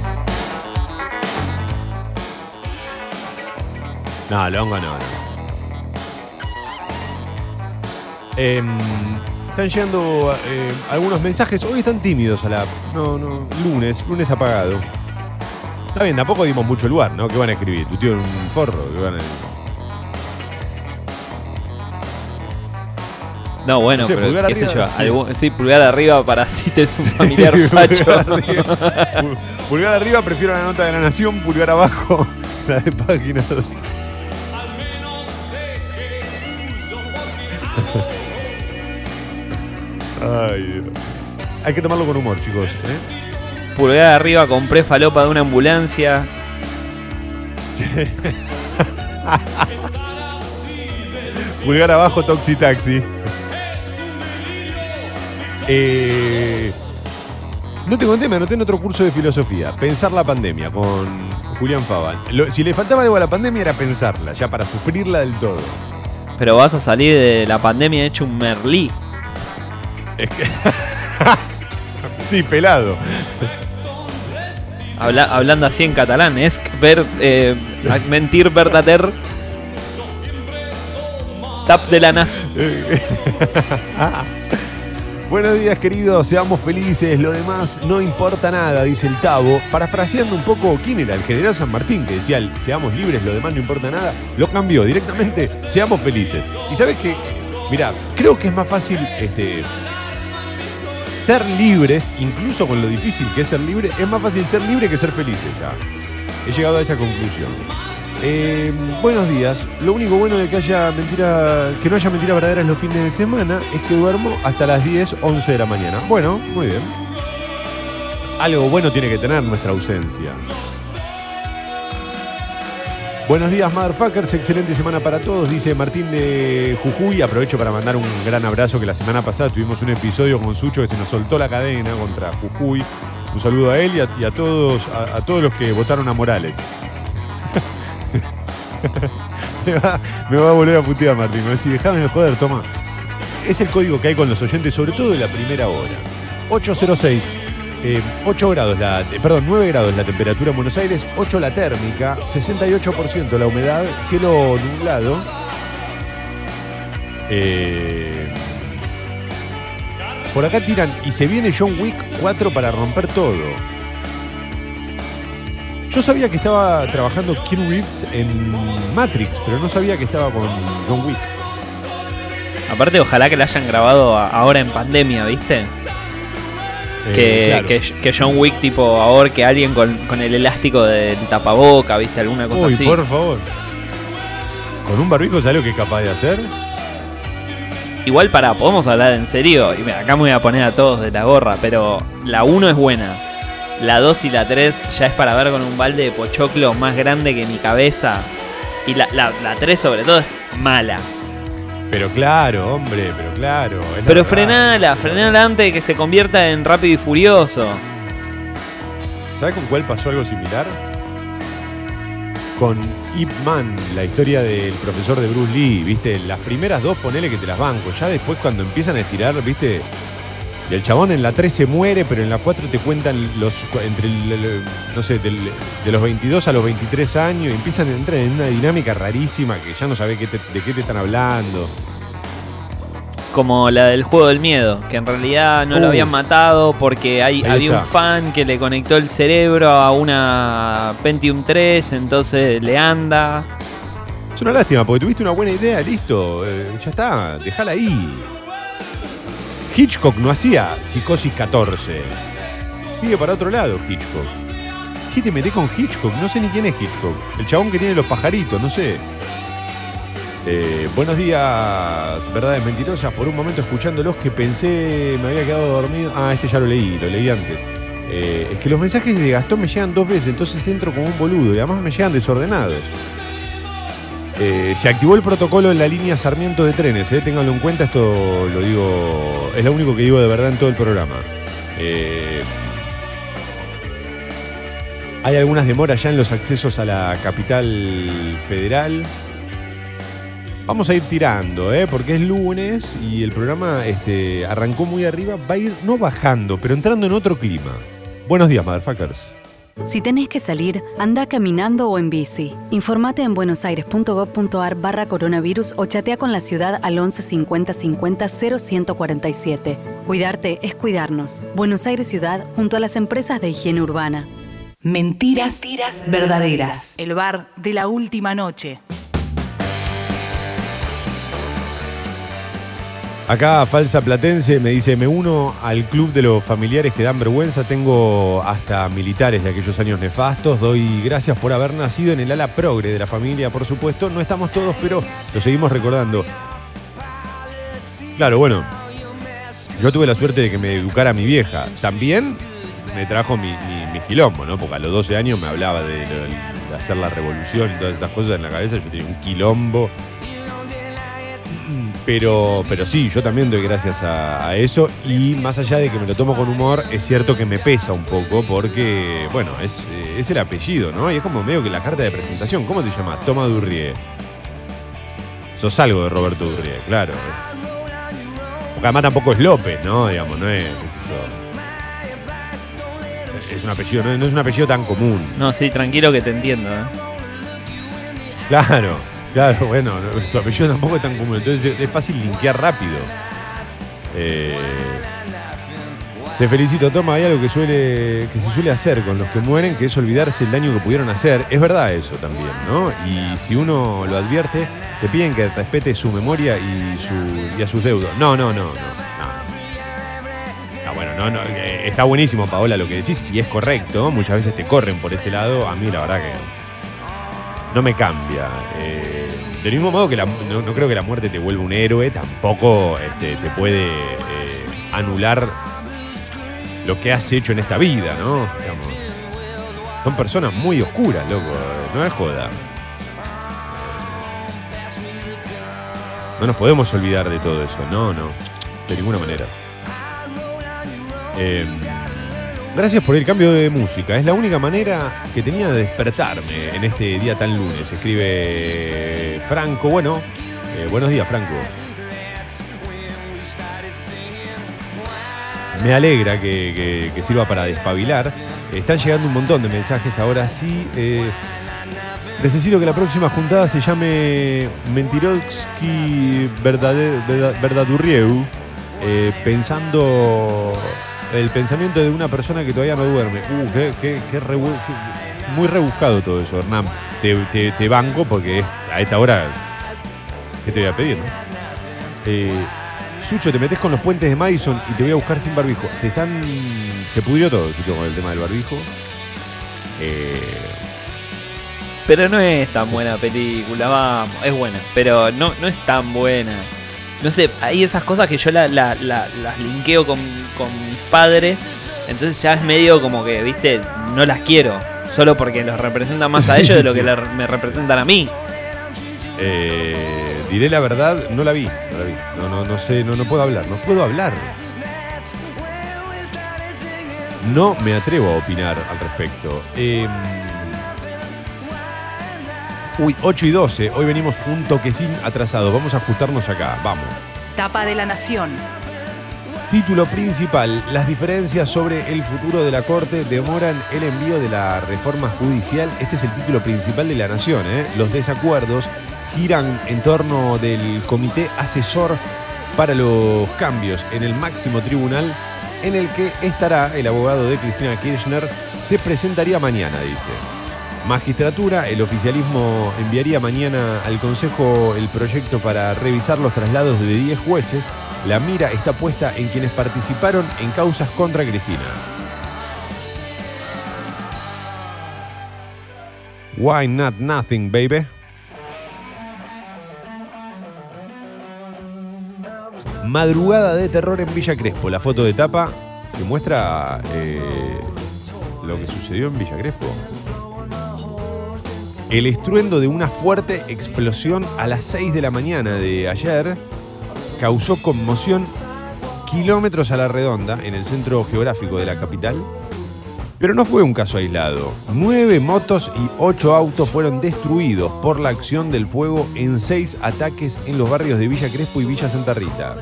No, Longo no, no. Em, están llegando eh, algunos mensajes. Hoy están tímidos a la. No, no. Lunes, lunes apagado. Está bien, tampoco dimos mucho lugar, ¿no? ¿Qué van a escribir? ¿Tu tío en un forro? ¿Qué van a... No, bueno, No sé, pero pulgar qué sé arriba, yo. sí. algún- sí, pulgar arriba para si tenés un familiar <laughs> facho. pulgar, arriba, Pul- <laughs> pulgar arriba, prefiero la nota de la nación. Pulgar abajo, <laughs> la de página 2. Ay. Hay que tomarlo con humor, chicos. ¿eh? Pulgar arriba, compré falopa de una ambulancia. <laughs> Pulgar abajo, Toxi Taxi. Eh, no te conté, me anoté en otro curso de filosofía. Pensar la pandemia con Julián Fabal. Lo- si le faltaba algo a la pandemia era pensarla, ya para sufrirla del todo. Pero vas a salir de la pandemia hecho un merlí. Es que. <laughs> sí, pelado. Habla- hablando así en catalán, es ver, eh, mentir verdader. Tap de la nas. <laughs> Buenos días, queridos. Seamos felices. Lo demás no importa nada, dice el Tavo. Parafraseando un poco, ¿quién era? El general San Martín, que decía, seamos libres, lo demás no importa nada. Lo cambió directamente, seamos felices. Y sabes que, mira, creo que es más fácil este, ser libres, incluso con lo difícil que es ser libre, es más fácil ser libre que ser felices ya. He llegado a esa conclusión. Eh, buenos días. Lo único bueno de que haya mentira, que no haya mentiras verdaderas los fines de semana es que duermo hasta las 10, 11 de la mañana. Bueno, muy bien. Algo bueno tiene que tener nuestra ausencia. Buenos días, motherfuckers. Excelente semana para todos, dice Martín de Jujuy. Aprovecho para mandar un gran abrazo que la semana pasada tuvimos un episodio con Sucho que se nos soltó la cadena contra Jujuy. Un saludo a él y a, todos, a todos los que votaron a Morales. <laughs> me, va, a volver a putear, Martín. Me va a decir, joder, toma. Es el código que hay con los oyentes, sobre todo de la primera hora. 806. eh, 8 grados, eh, perdón, 9 grados la temperatura en Buenos Aires, 8 la térmica, 68% la humedad, cielo nublado. Eh, por acá tiran, y se viene John Wick 4 para romper todo. Yo sabía que estaba trabajando Keanu Reeves en Matrix, pero no sabía que estaba con John Wick. Aparte, ojalá que la hayan grabado ahora en pandemia, ¿viste? Eh, que, claro. que, que John Wick, tipo, ahorque a alguien con, con el elástico del tapaboca, ¿viste? Alguna cosa Uy, así. por favor. Con un barbijo, ¿sabes lo que es capaz de hacer? Igual, para, podemos hablar en serio. Y acá me voy a poner a todos de la gorra, pero la 1 es buena. La 2 y la 3 ya es para ver con un balde de pochoclo más grande que mi cabeza. Y la, la, la 3 sobre todo es mala. Pero claro, hombre, pero claro. Pero frenala, frenala antes de que se convierta en rápido y furioso. ¿Sabes con cuál pasó algo similar? Con Ip Man, la historia del profesor de Bruce Lee, ¿viste? Las primeras dos ponele que te las banco. Ya después cuando empiezan a estirar, ¿viste? Y el chabón en la 3 se muere, pero en la 4 te cuentan los entre el- no sé, del- de los 22 a los 23 años y empiezan a entrar en una dinámica rarísima que ya no sabés qué te- de qué te están hablando. Como la del juego del miedo, que en realidad no lo Uh. habían matado porque hay, había está. un fan que le conectó el cerebro a una Pentium 3, entonces le anda. Es una lástima, porque tuviste una buena idea, listo, eh, ya está, déjala ahí. Hitchcock no hacía Psicosis 14. Sigue para otro lado Hitchcock. ¿Qué te metés con Hitchcock? No sé ni quién es Hitchcock. El chabón que tiene los pajaritos, no sé. Eh, buenos días, verdades mentirosas. Por un momento escuchándolos que pensé me había quedado dormido. Ah, este ya lo leí, lo leí antes. Eh, es que los mensajes de Gastón me llegan dos veces, entonces entro como un boludo y además me llegan desordenados. Eh, se activó el protocolo en la línea Sarmiento de trenes, eh, ténganlo en cuenta, esto lo digo, es lo único que digo de verdad en todo el programa. Eh, hay algunas demoras ya en los accesos a la capital federal. Vamos a ir tirando, ¿eh? porque es lunes y el programa este, arrancó muy arriba. Va a ir no bajando, pero entrando en otro clima. Buenos días, motherfuckers. Si tenés que salir, anda caminando o en bici. Informate en buenosaires.gov.ar barra coronavirus o chatea con la ciudad al 11 50 50 0147. Cuidarte es cuidarnos. Buenos Aires Ciudad junto a las empresas de higiene urbana. Mentiras, verdaderas. El bar de la última noche. Acá Falsa Platense me dice, me uno al club de los familiares que dan vergüenza, tengo hasta militares de aquellos años nefastos, doy gracias por haber nacido en el ala progre de la familia, por supuesto, no estamos todos, pero lo seguimos recordando. Claro, bueno, yo tuve la suerte de que me educara mi vieja, también me trajo mi, mi, quilombo, ¿no? Porque a los 12 años me hablaba de, de- de hacer la revolución y todas esas cosas en la cabeza, yo tenía un quilombo. Pero, pero sí, yo también doy gracias a, a eso y más allá de que me lo tomo con humor, es cierto que me pesa un poco porque, bueno, es, eh, es el apellido, ¿no? Y es como medio que la carta de presentación. ¿Cómo te llamas? Toma Durrié. Sos algo de Roberto Durrié, claro. Porque además tampoco es López, ¿no? Digamos, no es. Es- Es un apellido, no, no es un apellido tan común. No, sí, tranquilo que te entiendo. ¿eh? Claro, claro, bueno, no, tu apellido tampoco es tan común, entonces es- fácil linkear rápido. Eh, te felicito, Toma, hay algo que, suele, que se suele hacer con los que mueren, que es olvidarse el daño que pudieron hacer. Es verdad eso también, ¿no? Y si uno lo advierte, te piden que respete su memoria y, su, y a sus deudos. No, no, no, no. no. Ah, bueno, no, no, eh, está buenísimo, Paola, lo que decís, y es correcto. Muchas veces te corren por ese lado. A mí, la verdad que no me cambia. Eh, del mismo modo que la- no, no creo que la muerte te vuelva un héroe, tampoco este, te puede eh, anular lo que has hecho en esta vida, ¿no? Son personas muy oscuras, loco, no es joda. No nos podemos olvidar de todo eso, no, no, de ninguna manera. Eh, Gracias por el cambio de música. Es la única manera que tenía de despertarme en este día tan lunes. Escribe Franco. Bueno, eh, buenos días, Franco. Me alegra que, sirva para despabilar. Están llegando un montón de mensajes ahora sí. eh, necesito que la próxima juntada se llame Mentirovsky Verdadurrieu. eh, pensando el pensamiento de una persona que todavía no duerme. Uh, qué, qué- muy rebuscado todo eso, Hernán. Te, banco porque a esta hora, ¿qué te voy a pedir? no? Eh, Sucho, te metes con los puentes de Madison y te voy a buscar sin barbijo. Te están. Se pudrió todo, Sucho, con el tema del barbijo. Eh, Pero no es tan buena película, vamos, es buena, pero no, no es tan buena. No sé, hay esas cosas que yo la- la- la- las linkeo con, con mis padres, entonces ya es medio como que, viste, no las quiero, solo porque los representan más a ellos de lo que <laughs> la- me representan a mí. eh, diré la verdad, no la vi. No la vi. No, no, no sé, no, no puedo hablar. No puedo hablar. No me atrevo a opinar al respecto. Eh, uy, 8 y 12. Hoy venimos un toquecín atrasado. Vamos a ajustarnos acá. Vamos. Tapa de la Nación. Título principal. Las diferencias sobre el futuro de la Corte demoran el envío de la reforma judicial. Este es el título principal de la Nación. ¿eh? Los desacuerdos giran en torno del Comité Asesor para los Cambios en el máximo tribunal en el que estará el abogado de Cristina Kirchner. Se presentaría mañana, dice. Magistratura, el oficialismo enviaría mañana al Consejo el proyecto para revisar los traslados de 10 jueces. La mira está puesta en quienes participaron en causas contra Cristina. Why not nothing, baby? Madrugada de terror en Villa Crespo. La foto de tapa que muestra eh, lo que sucedió en Villa Crespo. El estruendo de una fuerte explosión a las 6 de la mañana de ayer causó conmoción kilómetros a la redonda en el centro geográfico de la capital. Pero no fue un caso aislado. Nueve motos y ocho autos fueron destruidos por la acción del fuego en seis ataques en los barrios de Villa Crespo y Villa Santa Rita.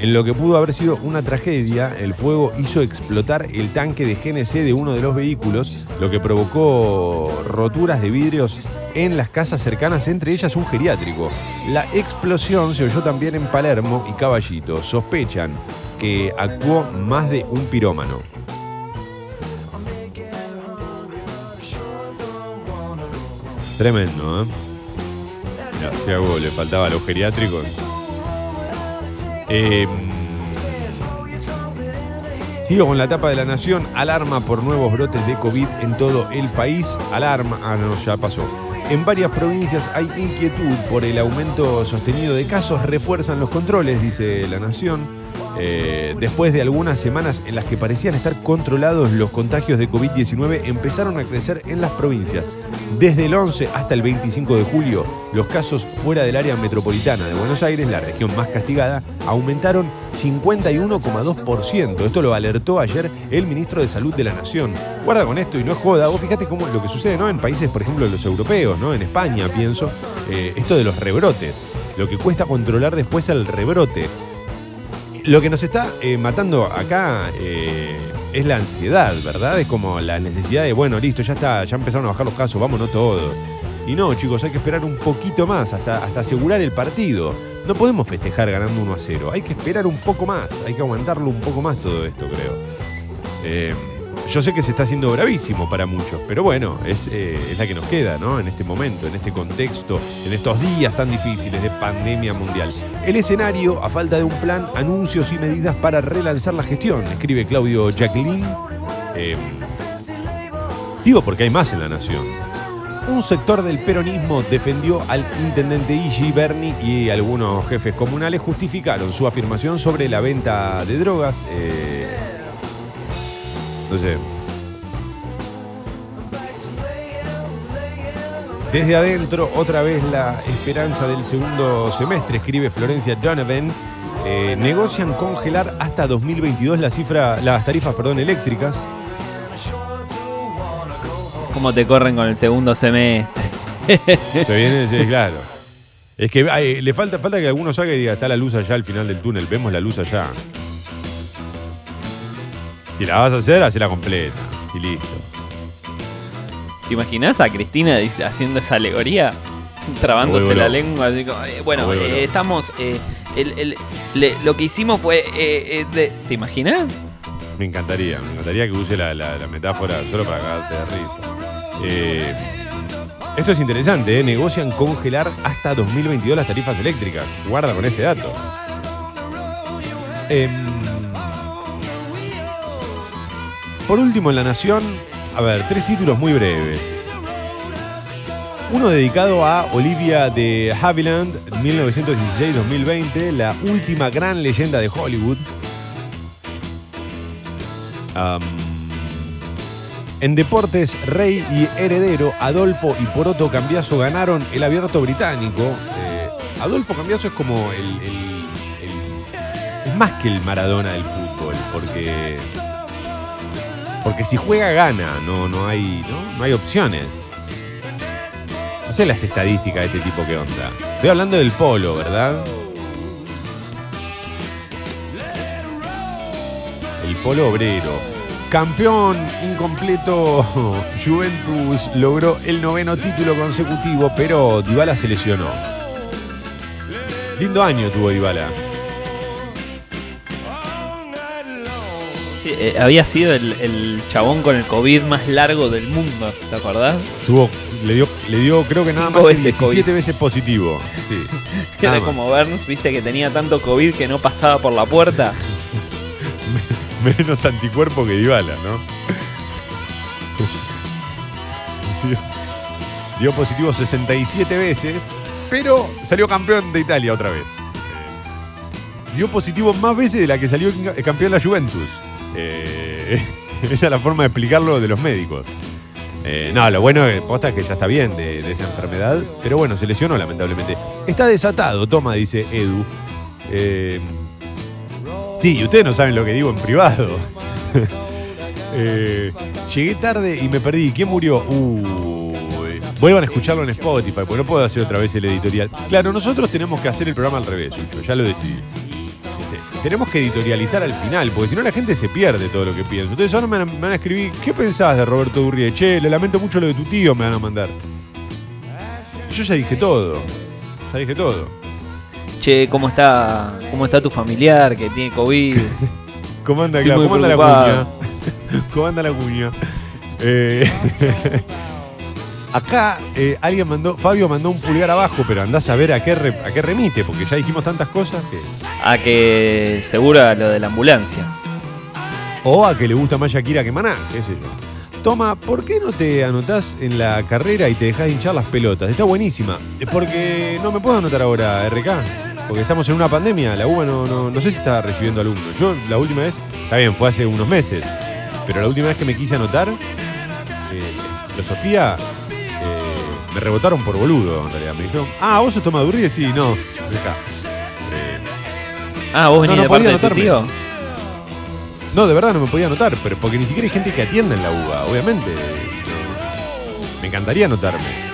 En lo que pudo haber sido una tragedia, el fuego hizo explotar el tanque de GNC de uno de los vehículos, lo que provocó roturas de vidrios en las casas cercanas, entre ellas un geriátrico. La explosión se oyó también en Palermo y Caballito. Sospechan que actuó más de un pirómano. Tremendo, ¿eh? Le faltaba a los geriátricos. Eh, sigo con la tapa de la nación. Alarma por nuevos brotes de COVID en todo el país. Alarma. Ah, no, ya pasó. En varias provincias hay inquietud por el aumento sostenido de casos. Refuerzan los controles, dice la nación. Eh, después de algunas semanas en las que parecían estar controlados los contagios de COVID-19, empezaron a crecer en las provincias. Desde el 11 hasta el 25 de julio, los casos fuera del área metropolitana de Buenos Aires, la región más castigada, aumentaron 51,2%. Esto lo alertó ayer el ministro de Salud de la Nación. Guarda con esto y no es joda. Vos fíjate cómo lo que sucede ¿no? en países, por ejemplo, los europeos, ¿no? en España, pienso, eh, esto de los rebrotes. Lo que cuesta controlar después el rebrote. Lo que nos está eh, matando acá eh, es la ansiedad, ¿verdad? Es como la necesidad de, bueno, listo, ya está, ya empezaron a bajar los casos, vámonos todos. Y no, chicos, hay que esperar un poquito más hasta, hasta asegurar el partido. No podemos festejar ganando 1 a 0. Hay que esperar un poco más, hay que aguantarlo un poco más todo esto, creo. Eh, yo sé que se está haciendo bravísimo para muchos, pero bueno, es, eh, es la que nos queda, ¿no? En este momento, en este contexto, en estos días tan difíciles de pandemia mundial. El escenario, a falta de un plan, anuncios y medidas para relanzar la gestión, escribe Claudio Jacqueline. Eh, digo porque hay más en la nación. Un sector del peronismo defendió al intendente Igi Berni y algunos jefes comunales justificaron su afirmación sobre la venta de drogas. eh, no sé. Desde adentro, otra vez la esperanza del segundo semestre, escribe Florencia Donovan. Eh, negocian congelar hasta 2022 la cifra, las tarifas perdón, eléctricas. ¿Cómo te corren con el segundo semestre? <laughs> Se viene, sí, claro. Es que le falta, falta que alguno salga y diga, está la luz allá al final del túnel, vemos la luz allá. Si la vas a hacer, hacela completa. Y listo. ¿Te imaginas a Cristina haciendo esa alegoría? <laughs> Trabándose la lengua. así como, eh, bueno, eh, estamos. eh, el- el- le- lo que hicimos fue. eh, eh, de- ¿Te imaginas? Me encantaría, me encantaría que use la, la- la metáfora solo para cagarte de risa. Eh, esto es interesante, ¿eh? negocian congelar hasta 2022 las tarifas eléctricas. Guarda con ese dato. Em, por último, en La Nación, a ver, tres títulos muy breves. Uno dedicado a Olivia de Havilland, 1916-2020, la última gran leyenda de Hollywood. En deportes, Rey y Heredero, Adolfo y Poroto Cambiaso ganaron el abierto británico. Eh, Adolfo Cambiaso es como el- el- Es más que el Maradona del fútbol, porque. Porque si juega, gana, no, no, hay, ¿no? no hay opciones. No sé las estadísticas de este tipo que onda. Estoy hablando del polo, ¿verdad? El polo obrero. Campeón incompleto, <laughs> Juventus logró el noveno título consecutivo, pero Dybala se lesionó. Lindo año tuvo Dybala. Eh, había sido el, el chabón con el COVID más largo del mundo, ¿te acordás? Tuvo, le dio, le dio creo que nada más que veces 17 COVID. veces positivo. Sí. <laughs> Era como Burns, viste que tenía tanto COVID que no pasaba por la puerta. <laughs> Menos anticuerpo que Dybala, ¿no? dio, dio positivo 67 veces, pero salió campeón de Italia otra vez. Dio positivo más veces de la que salió campeón la Juventus. Eh, <laughs> Esa es la forma de explicarlo de los médicos. Eh, no, lo bueno es posta es que ya está bien de, esa enfermedad, pero bueno, se lesionó lamentablemente. Está desatado, toma, dice Edu. Eh, sí, ustedes no saben lo que digo en privado. <laughs> Eh, llegué tarde y me perdí. ¿Quién murió? Vuelvan a escucharlo en Spotify, porque no puedo hacer otra vez el editorial. Claro, nosotros tenemos que hacer el programa al revés, Sucho, ya lo decidí. Tenemos que editorializar al final, porque si no la gente se pierde todo lo que piensa. Ustedes ahora me van, a, me van a escribir, ¿qué pensás de Roberto Durrie? Che, le lamento mucho lo de tu tío, me van a mandar. Yo ya dije todo. Ya dije todo. Che, ¿cómo está, cómo está tu familiar que tiene COVID? <laughs> ¿Cómo anda, claro, ¿cómo anda la cuña? <laughs> ¿Cómo anda la cuña? Eh, <laughs> acá eh, alguien mandó, Fabio mandó un pulgar abajo, pero andás a ver a qué, re- a qué remite, porque ya dijimos tantas cosas que. A que seguro a lo de la ambulancia. O a que le gusta más Shakira que Maná, qué sé yo. Toma, ¿por qué no te anotás en la carrera y te dejás de hinchar las pelotas? Está buenísima. Porque no me puedo anotar ahora, RK. Porque estamos en una pandemia. La UBA no, no, no sé si está recibiendo alumnos. Yo la última vez, está bien, fue hace unos meses. Pero la última vez que me quise anotar, eh, filosofía, eh, me rebotaron por boludo, en realidad. Me dijeron, ah, ¿vos sos tomadurri? Sí, no. Deja. Eh, Ah, vos No, venís no de podía parte de tu anotarme. tío. No, de verdad no me podía anotar, pero porque ni siquiera hay gente que atienda en la UBA, obviamente. No. Me encantaría anotarme.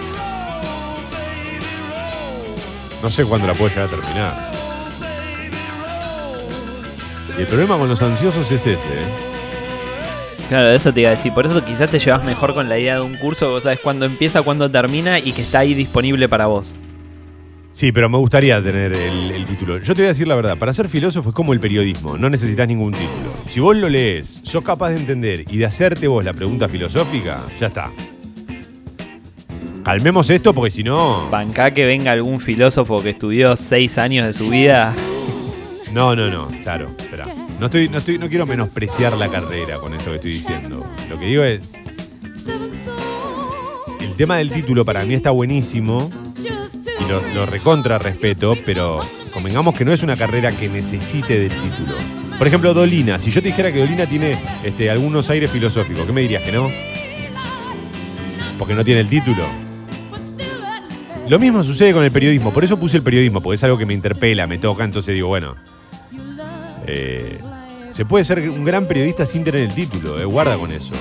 No sé cuándo la puedo llegar a terminar. Y el problema con los ansiosos es ese, ¿eh? Claro, eso te iba a decir. Por eso quizás te llevas mejor con la idea de un curso que vos sabes cuándo empieza, cuándo termina y que está ahí disponible para vos. Sí, pero me gustaría tener el, el título. Yo te voy a decir la verdad, para ser filósofo es como el periodismo, no necesitas ningún título. Si vos lo lees, sos capaz de entender y de hacerte vos la pregunta filosófica, ya está. Calmemos esto porque si no... Bancá que venga algún filósofo que estudió seis años de su vida. No, no, no, claro. No estoy, no estoy, no quiero menospreciar la carrera con esto que estoy diciendo. Lo que digo es. El tema del título para mí está buenísimo. Y lo, recontra respeto, pero convengamos que no es una carrera que necesite del título. Por ejemplo, Dolina. Si yo te dijera que Dolina tiene este, algunos aires filosóficos, ¿qué me dirías que no? Porque no tiene el título. Lo mismo sucede con el periodismo, por eso puse el periodismo, porque es algo que me interpela, me toca, entonces digo, bueno, eh, se puede ser un gran periodista sin tener el título, eh, guarda con eso.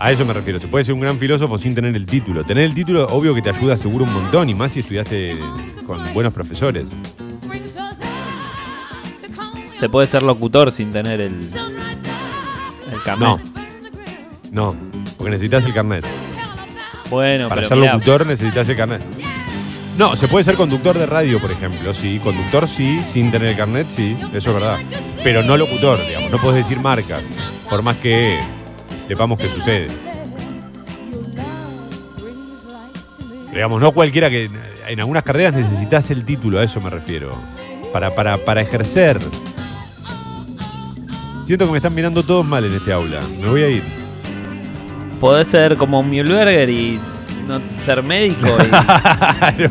A eso me refiero, se puede ser un gran filósofo sin tener el título. Tener el título, obvio que te ayuda seguro un montón, y más si estudiaste con buenos profesores. Se puede ser locutor sin tener el, el carnet. No, no, porque necesitas el carnet. Bueno, Para pero ser mirá, locutor necesitas el carnet. No, se puede ser conductor de radio, por ejemplo, sí. Conductor sí, sin tener el carnet, sí, eso es verdad. Pero no locutor, digamos, no puedes decir marcas, por más que sepamos que sucede. Digamos, no cualquiera que. En algunas carreras necesitas el título, a eso me refiero. Para, para, para ejercer. Siento que me están mirando todos mal en este aula. Me voy a ir. podés ser como Mühlberger y no ser médico. y-.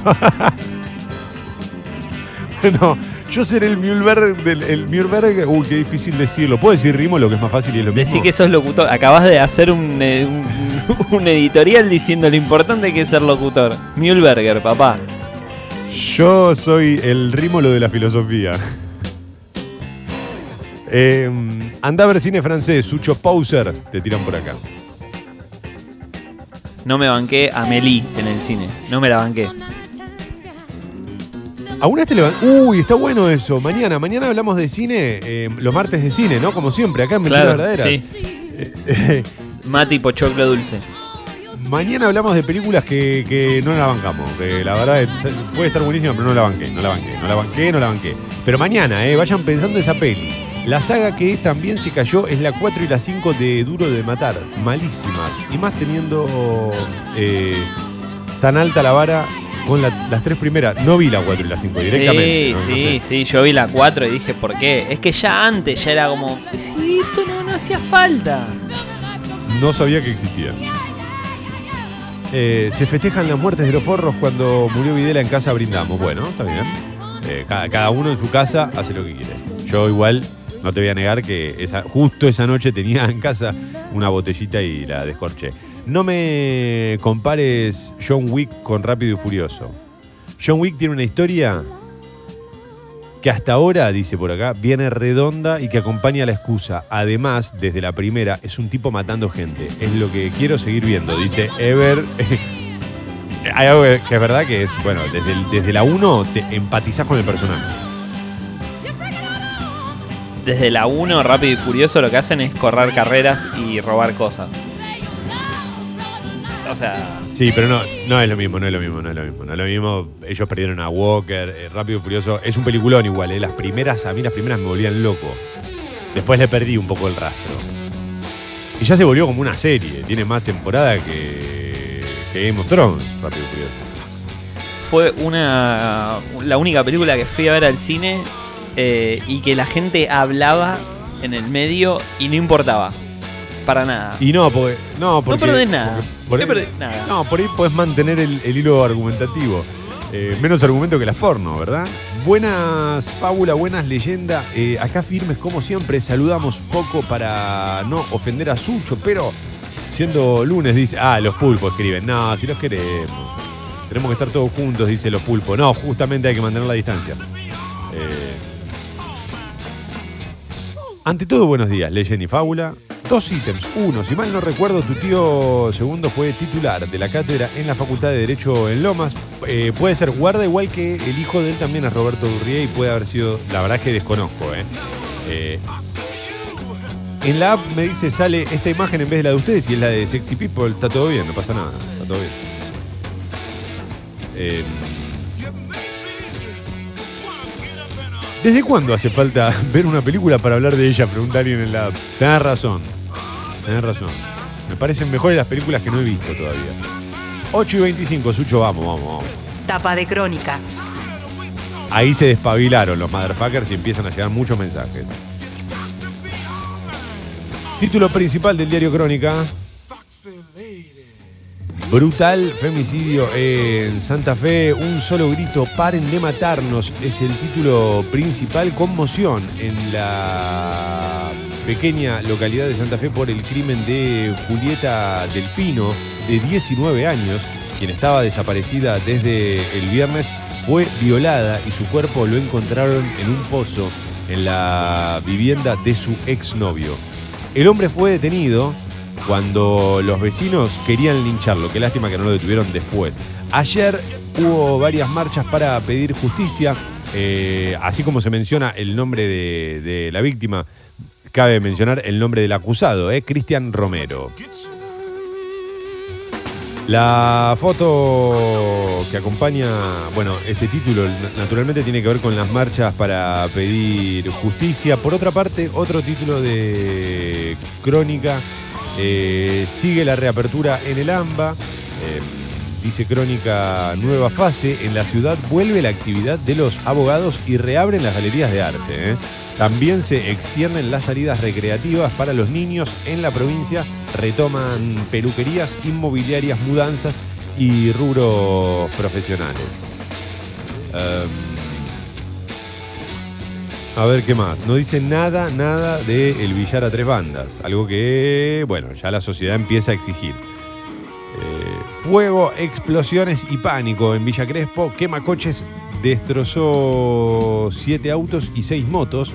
Bueno, yo seré el Mühlberg del el Mühlberg. Uy, qué difícil decirlo. Puedo decir rimo lo que es más fácil y es lo mismo. Decí que sos locutor. Acabas de hacer un, eh, un- un editorial diciendo lo importante que es ser locutor. Mühlberger, papá. Yo soy el rímolo de la filosofía. Eh, anda a ver cine francés, Sucho Pauser, te tiran por acá. No me banqué a Meli en el cine. No me la banqué. ¿Alguna vez te levan- Uy, está bueno eso. Mañana, mañana hablamos de cine, eh, los martes de cine, ¿no? Como siempre, acá en Mentiras Claro, Verdaderas. sí. <laughs> Mate y pochoclo dulce. Mañana hablamos de películas que, que no la bancamos. Que la verdad es- puede estar buenísima, pero no la banqué, no la banqué, no la banqué, no la banqué. Pero mañana, eh, vayan pensando esa peli. La saga que también se cayó es la 4 y la 5 de Duro de Matar. Malísimas. Y más teniendo eh, tan alta la vara con la- las tres primeras. No vi la 4 y la 5 directamente. Sí, no- no sí, sé. sí. Yo vi la 4 y dije, ¿por qué? Es que ya antes ya era como. Sí, esto no, no hacía falta. No sabía que existía. Eh, se festejan las muertes de los forros cuando murió Videla en casa brindamos. Bueno, está bien. Eh, cada, cada uno en su casa hace lo que quiere. Yo igual no te voy a negar que justo esa noche tenía en casa una botellita y la descorché. No me compares John Wick con Rápido y Furioso. John Wick tiene una historia que hasta ahora, dice por acá, viene redonda y que acompaña la excusa. Además, desde la primera, es un tipo matando gente. Es lo que quiero seguir viendo, dice Ever. <laughs> Hay algo que es verdad que es, bueno, desde, desde la 1 te empatizás con el personaje. Desde la 1, Rápido y Furioso, lo que hacen es correr carreras y robar cosas. O sea, Sí, pero no, no es lo mismo, no es lo mismo, no es lo mismo. No es lo mismo. Ellos perdieron a Walker, eh, Rápido y Furioso. Es un peliculón igual, eh. Las primeras, a mí las primeras me volvían loco. Después le perdí un poco el rastro. Y ya se volvió como una serie. Tiene más temporada que, que Game of Thrones, Rápido y Furioso. fue una la única película que fui a ver al cine eh, y que la gente hablaba en el medio y no importaba. Para nada. Y no, porque. No, porque, perdés nada. porque No perdés nada. No, por ahí podés mantener el, el hilo argumentativo. Eh, menos argumento que las porno, ¿verdad? Buenas fábulas, buenas leyendas. Eh, acá firmes como siempre. Saludamos poco para no ofender a Sucho, pero siendo lunes dice, ah, los pulpos escriben. No, si los queremos. Tenemos que estar todos juntos, dice los pulpos. No, justamente hay que mantener la distancia. Eh, ante todo, buenos días, leyenda y fábula. Dos ítems. Uno, si mal no recuerdo, tu tío segundo fue titular de la cátedra en la Facultad de Derecho en Lomas. Eh, puede ser guarda, igual que el hijo de él también es Roberto Durrié y puede haber sido, la verdad es que desconozco. ¿eh? Eh, en la app me dice, sale esta imagen en vez de la de ustedes y es la de Sexy People. Está todo bien, no pasa nada. Está todo bien. ¿Desde cuándo hace falta <laughs> ver una película para hablar de ella? Pregunta alguien en la app. Tenés razón. Tenés razón. Me parecen mejores las películas que no he visto todavía. 8 y 25, Sucho, vamos, vamos, vamos. Tapa de crónica. Ahí se despabilaron los motherfuckers y empiezan a llegar muchos mensajes. Título principal del diario Crónica. Brutal femicidio en Santa Fe, un solo grito, paren de matarnos, es el título principal, conmoción en la pequeña localidad de Santa Fe por el crimen de Julieta del Pino, de 19 años, quien estaba desaparecida desde el viernes, fue violada y su cuerpo lo encontraron en un pozo en la vivienda de su exnovio. El hombre fue detenido cuando los vecinos querían lincharlo. Qué lástima que no lo detuvieron después. Ayer hubo varias marchas para pedir justicia. eh, así como se menciona el nombre de, la víctima, cabe mencionar el nombre del acusado, eh, Cristian Romero. La foto que acompaña, bueno, este título naturalmente tiene que ver con las marchas para pedir justicia. Por otra parte, otro título de crónica, eh, sigue la reapertura en el AMBA. eh, dice crónica nueva fase, en la ciudad vuelve la actividad de los abogados y reabren las galerías de arte. eh. También se extienden las salidas recreativas para los niños en la provincia, retoman peluquerías, inmobiliarias, mudanzas y rubros profesionales. Em, a ver qué más. No dice nada, nada de el billar a tres bandas. Algo que, bueno, ya la sociedad empieza a exigir. Eh, fuego, explosiones y pánico en Villa Crespo. Quema coches destrozó siete autos y seis motos.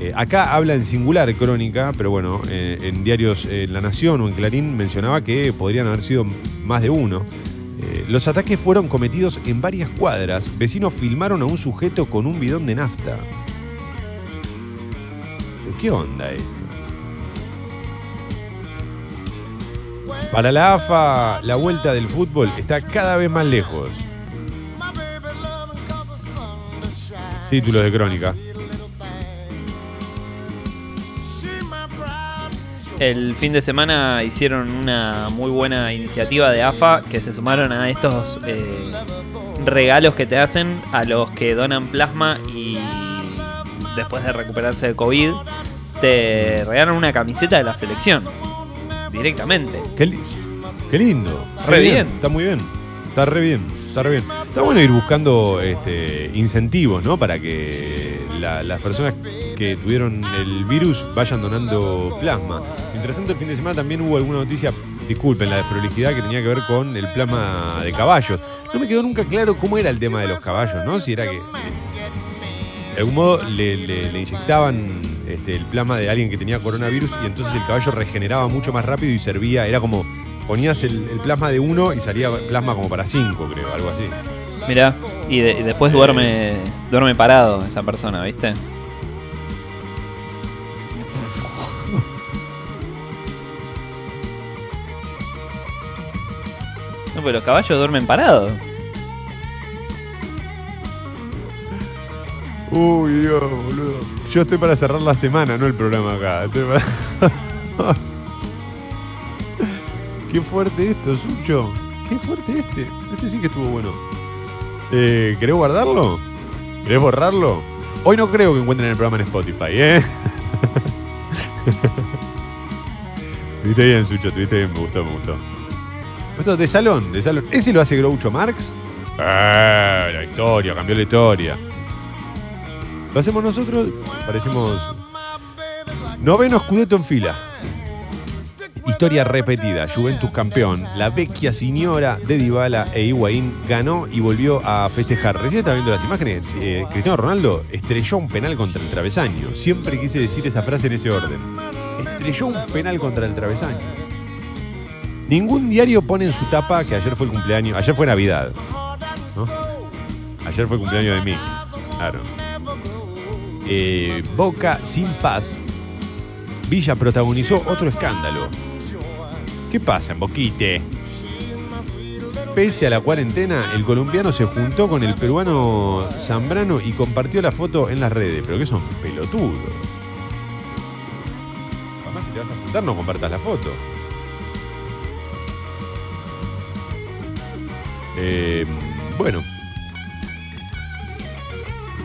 Eh, acá habla en singular crónica, pero bueno, eh, en diarios eh, La Nación o en Clarín mencionaba que podrían haber sido más de uno. Los ataques fueron cometidos en varias cuadras. Vecinos filmaron a un sujeto con un bidón de nafta. ¿Qué onda esto? Para la AFA, la vuelta del fútbol está cada vez más lejos. Títulos de crónica. El fin de semana hicieron una muy buena iniciativa de AFA que se sumaron a estos eh, regalos que te hacen a los que donan plasma y después de recuperarse de COVID te regalan una camiseta de la selección directamente. Qué, li- qué lindo. Re bien. Está muy bien. Está re bien. Está re bien. Está bueno ir buscando este, incentivos, ¿no? Para que la- las personas que tuvieron el virus vayan donando plasma. Mientras tanto, el fin de semana también hubo alguna noticia, disculpen la desprolijidad, que tenía que ver con el plasma de caballos. No me quedó nunca claro cómo era el tema de los caballos, ¿no? Si era que. de algún modo le, le- le inyectaban este, el plasma de alguien que tenía coronavirus y entonces el caballo regeneraba mucho más rápido y servía, era como. Ponías el, el plasma de uno y salía plasma como para cinco, creo, algo así. Mirá, y, de- y después duerme duerme parado esa persona, ¿viste? No, pero los caballos duermen parados. Uy, Dios, boludo. Yo estoy para cerrar la semana, no el programa acá. Estoy para- <laughs> Qué fuerte esto, Sucho. Qué fuerte este. Este sí que estuvo bueno. Eh, ¿Querés guardarlo? ¿Querés borrarlo? Hoy no creo que encuentren el programa en Spotify, ¿eh? <laughs> Estuviste bien, Sucho, estuviste bien, me gustó, me gustó. Esto de salón, de salón. ¿Ese lo hace Groucho Marx? Eh, la historia, cambió la historia. Lo hacemos nosotros, parecemos noveno Scudetto en fila. Historia repetida, Juventus campeón, la vecchia señora de Dybala e Higuaín ganó y volvió a festejar. Recién estaba viendo las imágenes, eh, Cristiano Ronaldo estrelló un penal contra el travesaño. Siempre quise decir esa frase en ese orden. Estrelló un penal contra el travesaño. Ningún diario pone en su tapa que ayer fue el cumpleaños, ayer fue Navidad. Ayer fue el cumpleaños de mí. Claro. Eh, Boca sin paz. Villa protagonizó otro escándalo. ¿Qué pasa en Boquite? Pese a la cuarentena, el colombiano se juntó con el peruano Zambrano y compartió la foto en las redes. Pero que son pelotudos. Además, si te vas a juntar, no compartas la foto. Eh, bueno.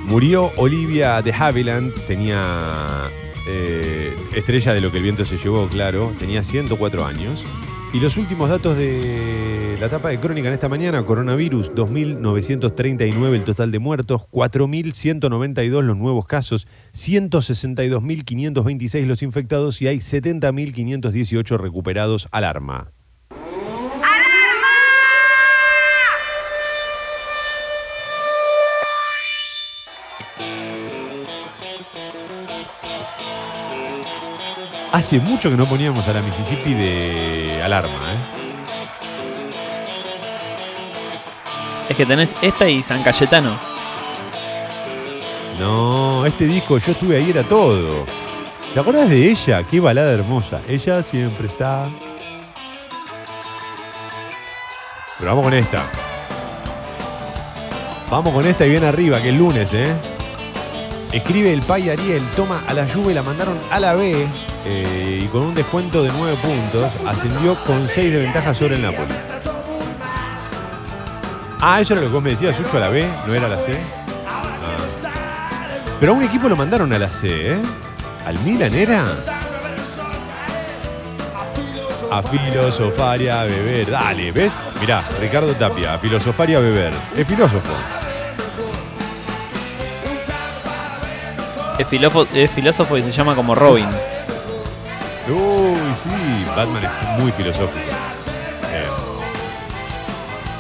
Murió Olivia de Havilland, tenía eh, estrella de lo que el viento se llevó, claro, tenía 104 años. Y los últimos datos de la etapa de crónica en esta mañana, coronavirus 2.939 el total de muertos, 4.192 los nuevos casos, 162.526 los infectados y hay 70.518 recuperados. Alarma. Hace mucho que no poníamos a la Mississippi de alarma, ¿eh? Es que tenés esta y San Cayetano. No, este disco yo estuve ahí, era todo. ¿Te acuerdas de ella? Qué balada hermosa. Ella siempre está. Pero vamos con esta. Vamos con esta y bien arriba, que es lunes, ¿eh? Escribe el Pay Ariel, toma a la Juve, la mandaron a la B eh, y con un descuento de 9 puntos ascendió con 6 de ventaja sobre el Napoli. Ah, eso era lo que vos me decías, Sucho, a la B, no era la C. Ah. Pero a un equipo lo mandaron a la C, ¿eh? ¿Al Milan era? A filosofar y a beber. Dale, ¿ves? Mirá, Ricardo Tapia, a filosofar beber. Es filósofo. Es filósofo y se llama como Robin. Uy, sí, Batman es muy filosófico.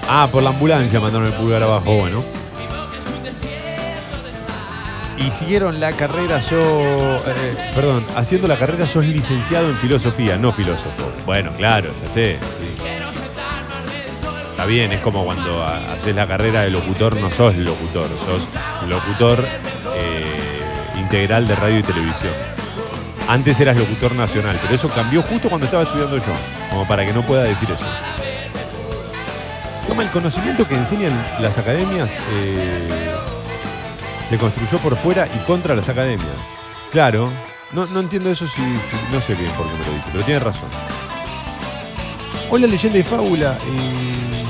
Ah, por la ambulancia mandaron el pulgar abajo, bueno. Y siguieron la carrera, sos. eh, perdón, haciendo la carrera sos licenciado en filosofía, no filósofo. Bueno, claro, ya sé. sí. Está bien, es como cuando ha- haces la carrera de locutor, no sos locutor, sos locutor eh, integral de radio y televisión. Antes eras locutor nacional, pero eso cambió justo cuando estaba estudiando yo, como para que no pueda decir eso. Toma el conocimiento que enseñan las academias, eh, construyó por fuera y contra las academias. Claro, no, no entiendo eso si, si- no sé bien por qué me lo dice, pero tiene razón. Hola leyenda y fábula. eh,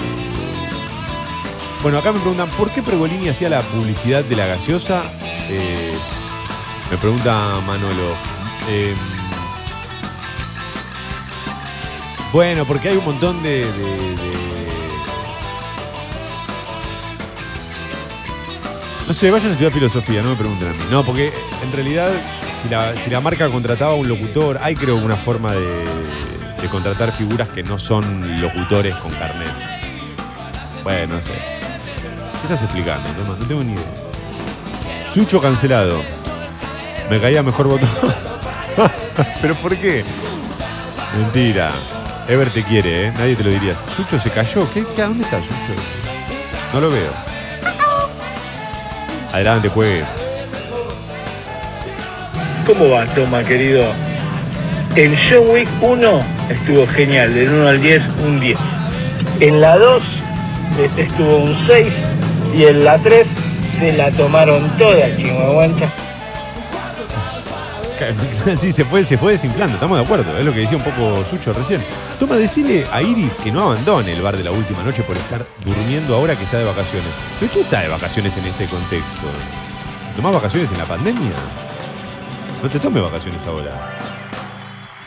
Bueno, acá me preguntan, ¿por qué Pergolini hacía la publicidad de la gaseosa? Eh, me pregunta Manolo. Eh, bueno, porque hay un montón de, No sé, vayan a estudiar filosofía, no me pregunten a mí. No, porque en realidad, si la, marca contrataba a un locutor, hay creo una forma de, de contratar figuras que no son locutores con carnet. Bueno, no sé. ¿Qué estás explicando? No, no tengo ni idea. Sucho cancelado. Me caía mejor botón. <laughs> <laughs> ¿Pero por qué? Mentira. Ever te quiere, ¿eh? Nadie te lo diría. ¿Sucho se cayó? ¿Qué, qué, ¿Dónde está Sucho? No lo veo. Adelante, juegue. ¿Cómo va, Toma, querido? El John Wick 1 estuvo genial, del 1 al 10, un 10. En la 2 eh, estuvo un 6 y en la 3 se la tomaron toda, chihuahuancha. <laughs> Sí, se fue, se fue desinflando, estamos de acuerdo, es lo que decía un poco Sucho recién. Toma, decirle a Iris que no abandone el bar de la última noche por estar durmiendo ahora que está de vacaciones. ¿Pero quién está de vacaciones en este contexto? ¿Tomás vacaciones en la pandemia? No te tomes vacaciones ahora.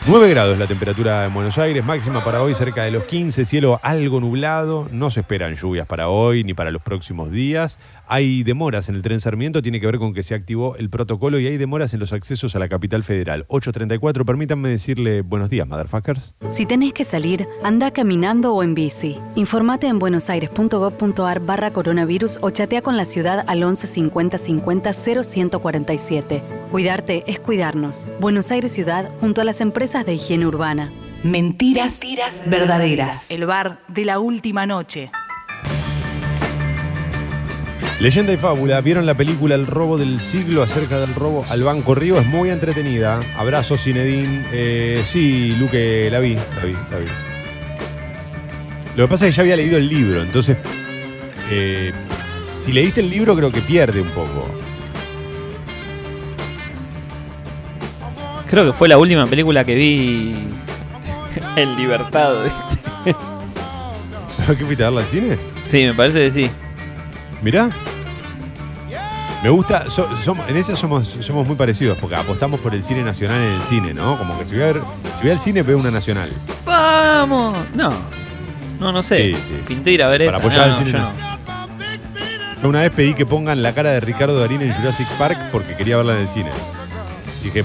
9 grados la temperatura en Buenos Aires, máxima para hoy cerca de los 15, cielo algo nublado, no se esperan lluvias para hoy ni para los próximos días. Hay demoras en el tren Sarmiento, tiene que ver con que se activó el protocolo y hay demoras en los accesos a la capital federal. 8.34, permítanme decirle buenos días, motherfuckers. Si tenés que salir, anda caminando o en bici. Informate en buenosaires.gov.ar barra coronavirus o chatea con la ciudad al 11 50 50 0147. Cuidarte es cuidarnos. Buenos Aires Ciudad junto a las empresas de higiene urbana. Mentiras, verdaderas. El bar de la última noche. Leyenda y fábula, ¿vieron la película El robo del siglo acerca del robo al Banco Río? Es muy entretenida. Abrazo, Cinedín. Eh, sí, Luque, la vi, la vi, la vi. Lo que pasa es que ya había leído el libro, entonces, eh, si leíste el libro creo que pierde un poco. Creo que fue la última película que vi <laughs> en libertad. ¿viste? ¿Qué fuiste a verla al cine? Sí, me parece que sí. Mirá. Me gusta, so- somos- en eso somos, somos muy parecidos, porque apostamos por el cine nacional en el cine, ¿no? Como que si voy a ver, si voy al cine veo una nacional. ¡Vamos! No. No, no sé. Sí, sí. Pinté ir a ver Para esa. apoyar No, al cine no. una vez pedí que pongan la cara de Ricardo Darín en Jurassic Park porque quería verla en el cine. Dije,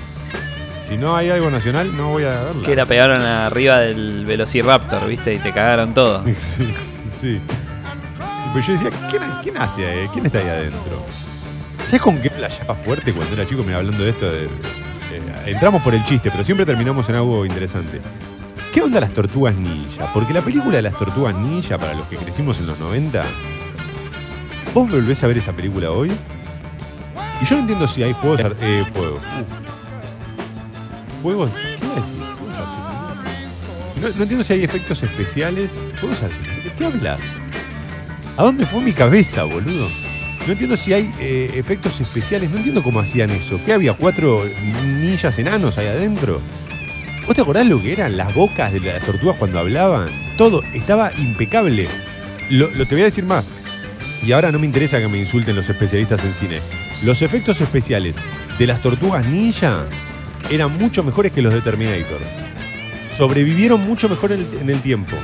si no hay algo nacional, no voy a verla. Que la pegaron arriba del Velociraptor, ¿viste? Y te cagaron todo. <laughs> Sí, sí. Pues yo decía, ¿quién, quién hace ahí? ¿Quién está ahí adentro? ¿Sabes con qué playaba fuerte cuando era chico? Mira, hablando de esto, de- de- entramos por el chiste, pero siempre terminamos en algo interesante. ¿Qué onda las tortugas ninja? Porque la película de las tortugas ninja, para los que crecimos en los 90, ¿vos volvés a ver esa película hoy? Y yo no entiendo si hay fuegos... Eh, fuego. Uh. ¿Fuegos? ¿Qué iba a decir? ¿Fuegos artificiales? No, entiendo si hay efectos especiales. ¿De qué hablas? ¿A dónde fue mi cabeza, boludo? No entiendo si hay eh, efectos especiales. No entiendo cómo hacían eso. ¿Qué había? ¿Cuatro ninjas enanos ahí adentro? ¿Vos te acordás lo que eran las bocas de las tortugas cuando hablaban? Todo estaba impecable. Lo, lo- te voy a decir más. Y ahora no me interesa que me insulten los especialistas en cine. Los efectos especiales de las tortugas ninja eran mucho mejores que los de Terminator. Sobrevivieron mucho mejor en el, en el tiempo.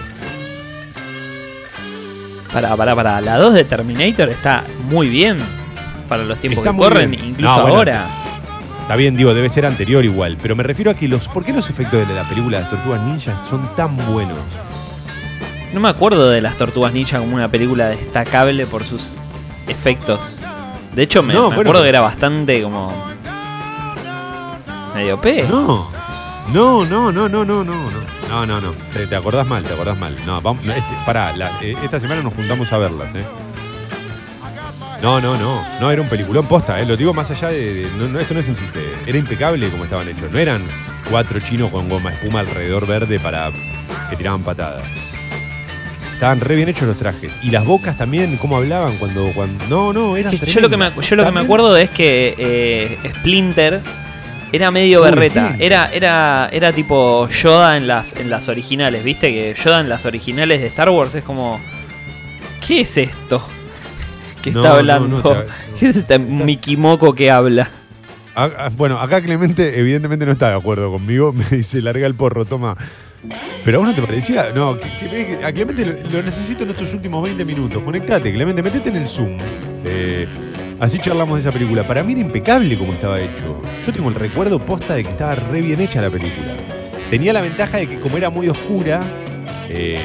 Para, para, para. La 2 de Terminator está muy bien para los tiempos Está que muy corren, bien. incluso No, bueno, ahora. Está bien, digo, debe ser anterior igual. Pero me refiero a que los. ¿Por qué los efectos de la película de las tortugas ninjas son tan buenos? No me acuerdo de las Tortugas Ninja como una película destacable por sus efectos. De hecho, me, No, me bueno, acuerdo pero- que era bastante como. Medio P. No. No, no, no, no, no, no, no. No, no, no. Te, te acordás mal, te acordás mal. No, vamos, no, este, pará, la- eh, esta semana nos juntamos a verlas, ¿eh? No, no, no. No, era un peliculón posta, ¿eh? Lo digo más allá de. de- no, no, esto no es un chiste. Era impecable como estaban hechos. No eran cuatro chinos con goma espuma alrededor verde para que tiraban patadas. Estaban re bien hechos los trajes. Y las bocas también, cómo hablaban cuando. cuando no, no, eran yo lo que me, yo lo que me acuerdo es que eh, Splinter era medio berreta. Era, era, era tipo Yoda en las, en las originales, ¿viste? Que Yoda en las originales de Star Wars es como. ¿Qué es esto? <laughs> que No, está hablando? no, <laughs> ¿Qué es este Mickey Moco que habla? Ah, ah, Bueno, acá Clemente evidentemente no está de acuerdo conmigo. <laughs> Me dice, larga el porro, toma. Pero a vos no te parecía. No, que- a Clemente lo, lo necesito en estos últimos 20 minutos. Conectate, Clemente, metete en el Zoom. Eh, Así charlamos de esa película. Para mí era impecable como estaba hecho. Yo tengo el recuerdo posta de que estaba re bien hecha la película. Tenía la ventaja de que como era muy oscura, eh,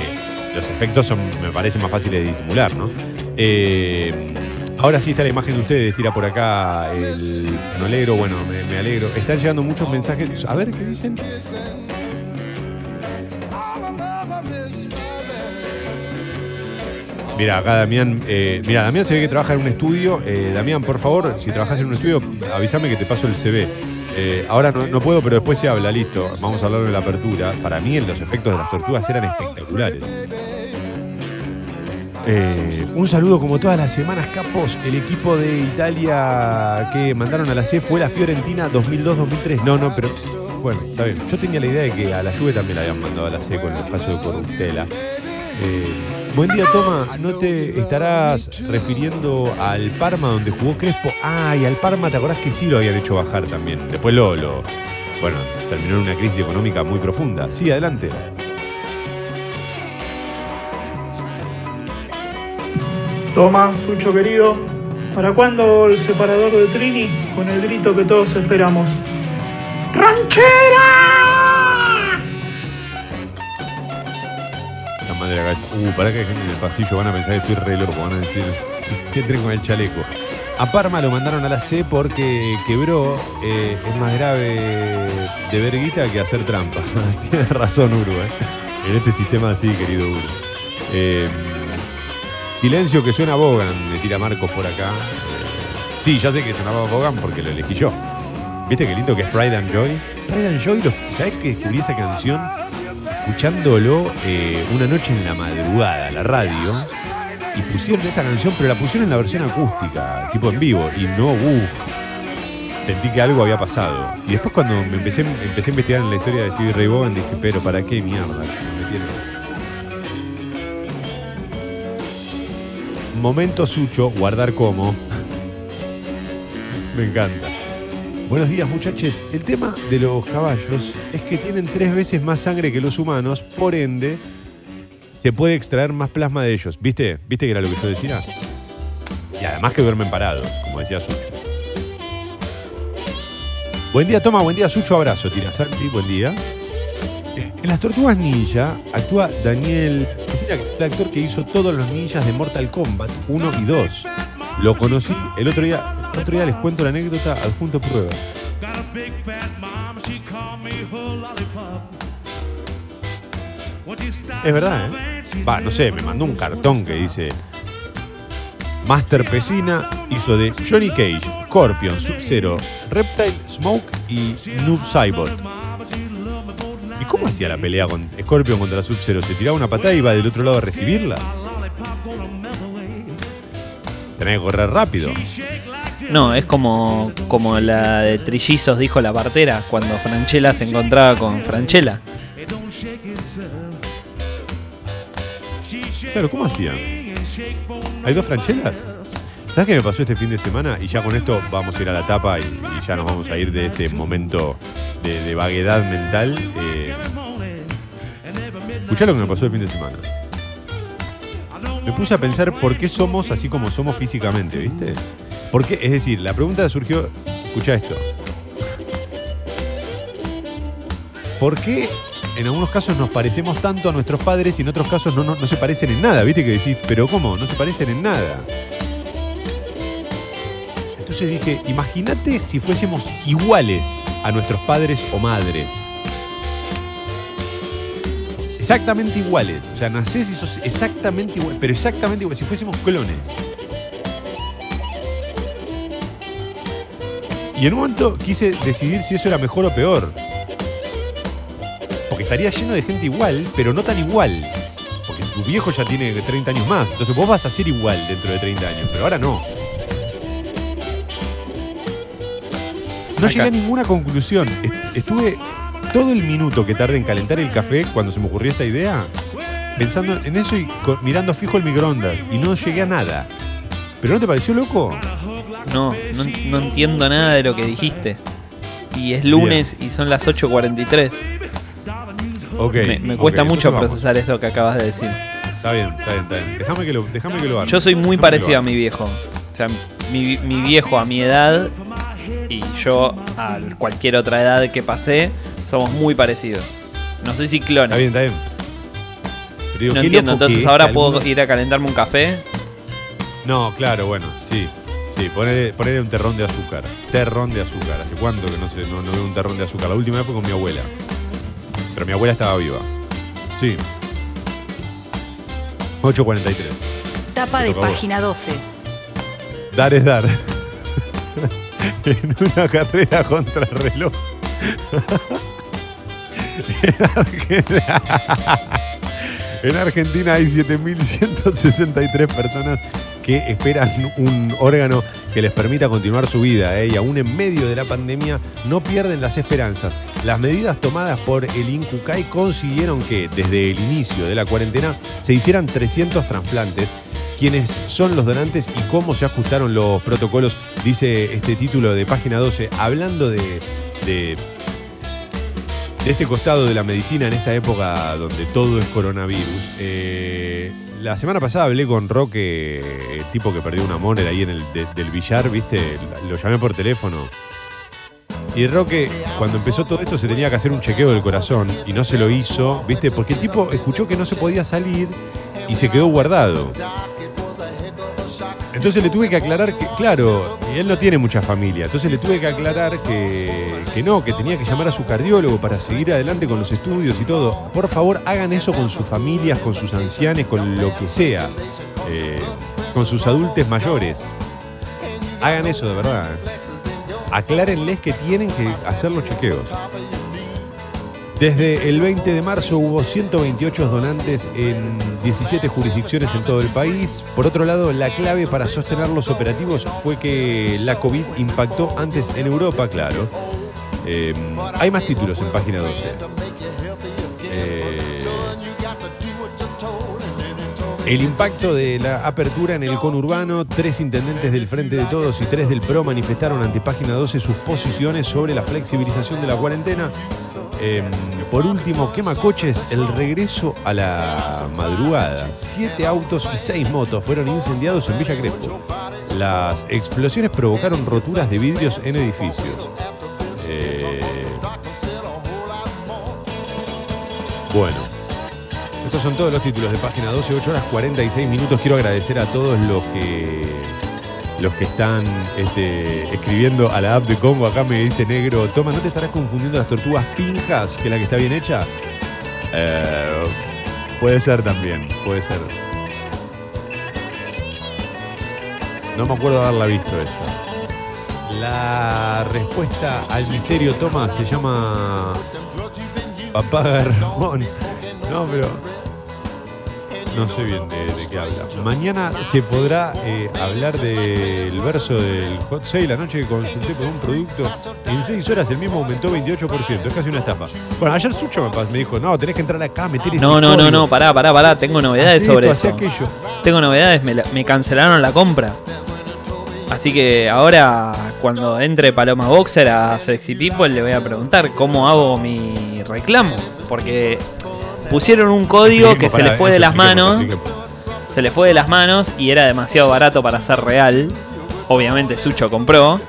los efectos son, me parecen más fáciles de disimular, ¿no? Eh, ahora sí está la imagen de ustedes, tira por acá el alegro, bueno, me, me alegro. Están llegando muchos mensajes. A ver, ¿qué dicen? Mira, acá Damián, eh, mira, Damián se ve que trabaja en un estudio. Eh, Damián, por favor, si trabajas en un estudio, avísame que te paso el CV. Eh, ahora no, puedo, pero después se habla, listo. Vamos a hablar de la apertura. Para mí los efectos de las tortugas eran espectaculares. Un saludo como todas las semanas, capos. El equipo de Italia que mandaron a la C fue la Fiorentina 2002-2003. No, no, pero bueno, está bien. Yo tenía la idea de que a la Juve también la habían mandado a la C con el caso de Corruptela. Buen día, Toma. ¿No te estarás refiriendo al Parma donde jugó Crespo? Ah, y al Parma, ¿te acordás que sí lo habían hecho bajar también? Después lo, lo bueno, terminó en una crisis económica muy profunda. Sí, adelante. Toma, Sucho querido, ¿para cuándo el separador de Trini con el grito que todos esperamos? ¡Ranchera! La cabeza. Uh, para que hay gente en el pasillo, van a pensar que estoy re loco, van a decir que entren con el chaleco. A Parma lo mandaron a la C porque quebró. eh, es más grave de ver guita que hacer trampa. <laughs> Tienes razón, Uru, ¿eh? En este sistema así, querido Uru. Eh, silencio que suena Bogan, me tira Marcos por acá. Eh, sí, ya sé que sonaba Bogan porque lo elegí yo. ¿Viste qué lindo que es Pride and Joy? Pride and Joy, lo- ¿sabés que descubrí esa canción? Escuchándolo eh, una noche en la madrugada, la radio, y pusieron esa canción, pero la pusieron en la versión acústica, tipo en vivo, y no, uff, sentí que algo había pasado. Y después cuando me empecé, empecé a investigar en la historia de Stevie Ray Vaughan, dije, pero ¿para qué mierda? Me metieron? Momento sucho, guardar como. <laughs> me encanta. Buenos días muchachos. El tema de los caballos es que tienen tres veces más sangre que los humanos, por ende se puede extraer más plasma de ellos. ¿Viste? ¿Viste que era lo que yo decía? Y además que duermen parados, como decía Sucho. Buen día, toma, buen día, Sucho, abrazo, tira Santi, buen día. Eh, En las tortugas ninja actúa Daniel, es el actor que hizo todos los ninjas de Mortal Kombat 1 y 2. Lo conocí el otro día, otro día les cuento la anécdota, adjunto pruebas. Es verdad, ¿eh? Va, no sé, me mandó un cartón que dice Master Pesina hizo de Johnny Cage, Scorpion, Sub-Zero, Reptile, Smoke y Noob Saibot. ¿Y cómo hacía la pelea con Scorpion contra Sub-Zero? ¿Se tiraba una patada y iba del otro lado a recibirla? Tenía que correr rápido. No, es como, como la de Trillizos dijo la partera cuando Franchella se encontraba con Franchella. Claro, ¿cómo hacían? ¿Hay dos franchelas? ¿Sabes qué me pasó este fin de semana? Y ya con esto vamos a ir a la tapa y, ya nos vamos a ir de este momento de, de vaguedad mental. Eh, escuchá lo que me pasó el fin de semana. Me puse a pensar por qué somos así como somos físicamente, ¿viste? ¿Por qué? Es decir, la pregunta surgió. Escucha esto. ¿Por qué en algunos casos nos parecemos tanto a nuestros padres y en otros casos no, no, no se parecen en nada? ¿Viste que decís, pero cómo? No se parecen en nada. Entonces dije, imagínate si fuésemos iguales a nuestros padres o madres. Exactamente iguales. O sea, nacés y sos exactamente igual, pero exactamente igual, si fuésemos clones. Y en un momento quise decidir si eso era mejor o peor. Porque estaría lleno de gente igual, pero no tan igual. Porque tu viejo ya tiene 30 años más. Entonces vos vas a ser igual dentro de 30 años, pero ahora no. No Acá. llegué a ninguna conclusión. Est- Estuve todo el minuto que tardé en calentar el café cuando se me ocurrió esta idea, pensando en eso y mirando fijo el microondas. Y no llegué a nada. ¿Pero no te pareció loco? No, no, no entiendo nada de lo que dijiste. Y es lunes y son las 8.43. Ok. Me, cuesta mucho vamos. procesar eso que acabas de decir. Está bien, está bien, está bien. Déjame que lo, déjame que lo haga. Yo soy muy Déjame parecido a arme. mi viejo. O sea, mi, mi viejo a mi edad y yo a cualquier otra edad que pasé somos muy parecidos. No sé si clones. Está bien, está bien. Pero digo, no entiendo, entonces ahora este puedo alumno- ir a calentarme un café. No, claro, bueno, sí. Sí, ponerle un terrón de azúcar. Terrón de azúcar. ¿Hace cuánto que no, sé, no, no veo un terrón de azúcar? La última vez fue con mi abuela. Pero mi abuela estaba viva. Sí. 8.43. Tapa de página 12. Dar es dar. <laughs> en una carrera contra reloj. <laughs> en Argentina hay 7.163 personas que esperan un órgano que les permita continuar su vida ¿eh? y aún en medio de la pandemia no pierden las esperanzas. Las medidas tomadas por el INCUCAI consiguieron que desde el inicio de la cuarentena se hicieran 300 trasplantes quiénes son los donantes y cómo se ajustaron los protocolos, dice este título de página 12, hablando de, de, de este costado de la medicina en esta época donde todo es coronavirus. Eh, la semana pasada hablé con Roque, el tipo que perdió una moneda ahí en el de- del billar, ¿viste? Lo llamé por teléfono. Y Roque, cuando empezó todo esto, se tenía que hacer un chequeo del corazón y no se lo hizo, ¿viste? Porque el tipo escuchó que no se podía salir y se quedó guardado. Entonces le tuve que aclarar que, claro, y él no tiene mucha familia, entonces le tuve que aclarar que, que no, que tenía que llamar a su cardiólogo para seguir adelante con los estudios y todo. Por favor, hagan eso con sus familias, con sus ancianos, con lo que sea, eh, con sus adultos mayores. Hagan eso de verdad. ¿eh? Aclárenles que tienen que hacer los chequeos. Desde el 20 de marzo hubo 128 donantes en 17 jurisdicciones en todo el país. Por otro lado, la clave para sostener los operativos fue que la COVID impactó antes en Europa, claro. Eh, hay más títulos en página 12. Eh, el impacto de la apertura en el conurbano, tres intendentes del Frente de Todos y tres del PRO manifestaron ante página 12 sus posiciones sobre la flexibilización de la cuarentena. Eh, por último, quemacoches, el regreso a la madrugada. Siete autos y seis motos fueron incendiados en Villa Crespo. Las explosiones provocaron roturas de vidrios en edificios. Eh, bueno, estos son todos los títulos de página 12, 8 horas 46 minutos. Quiero agradecer a todos los que los que están este, escribiendo a la app de Congo. Acá me dice negro, toma, ¿no te estarás confundiendo las tortugas pinjas que la que está bien hecha? Eh, puede ser también, puede ser. No me acuerdo haberla visto esa. La respuesta al misterio, toma, se llama Papá Garrón. No, pero. No sé bien de, de qué habla. Mañana se podrá eh, hablar del verso del hot sale. La noche que consulté por un producto, en 6 horas el mismo aumentó 28%. Es casi una estafa. Bueno, ayer Sucho me, dijo: No, tenés que entrar acá, meter este No, no, no, no, pará, pará, pará. Tengo novedades sobre esto, eso. aquello. Tengo novedades, me, la- me cancelaron la compra. Así que ahora, cuando entre Paloma Boxer a Sexy People, le voy a preguntar cómo hago mi reclamo. Porque pusieron un código que se le fue de las manos. Se le fue de las manos y era demasiado barato para ser real. Obviamente Sucho compró.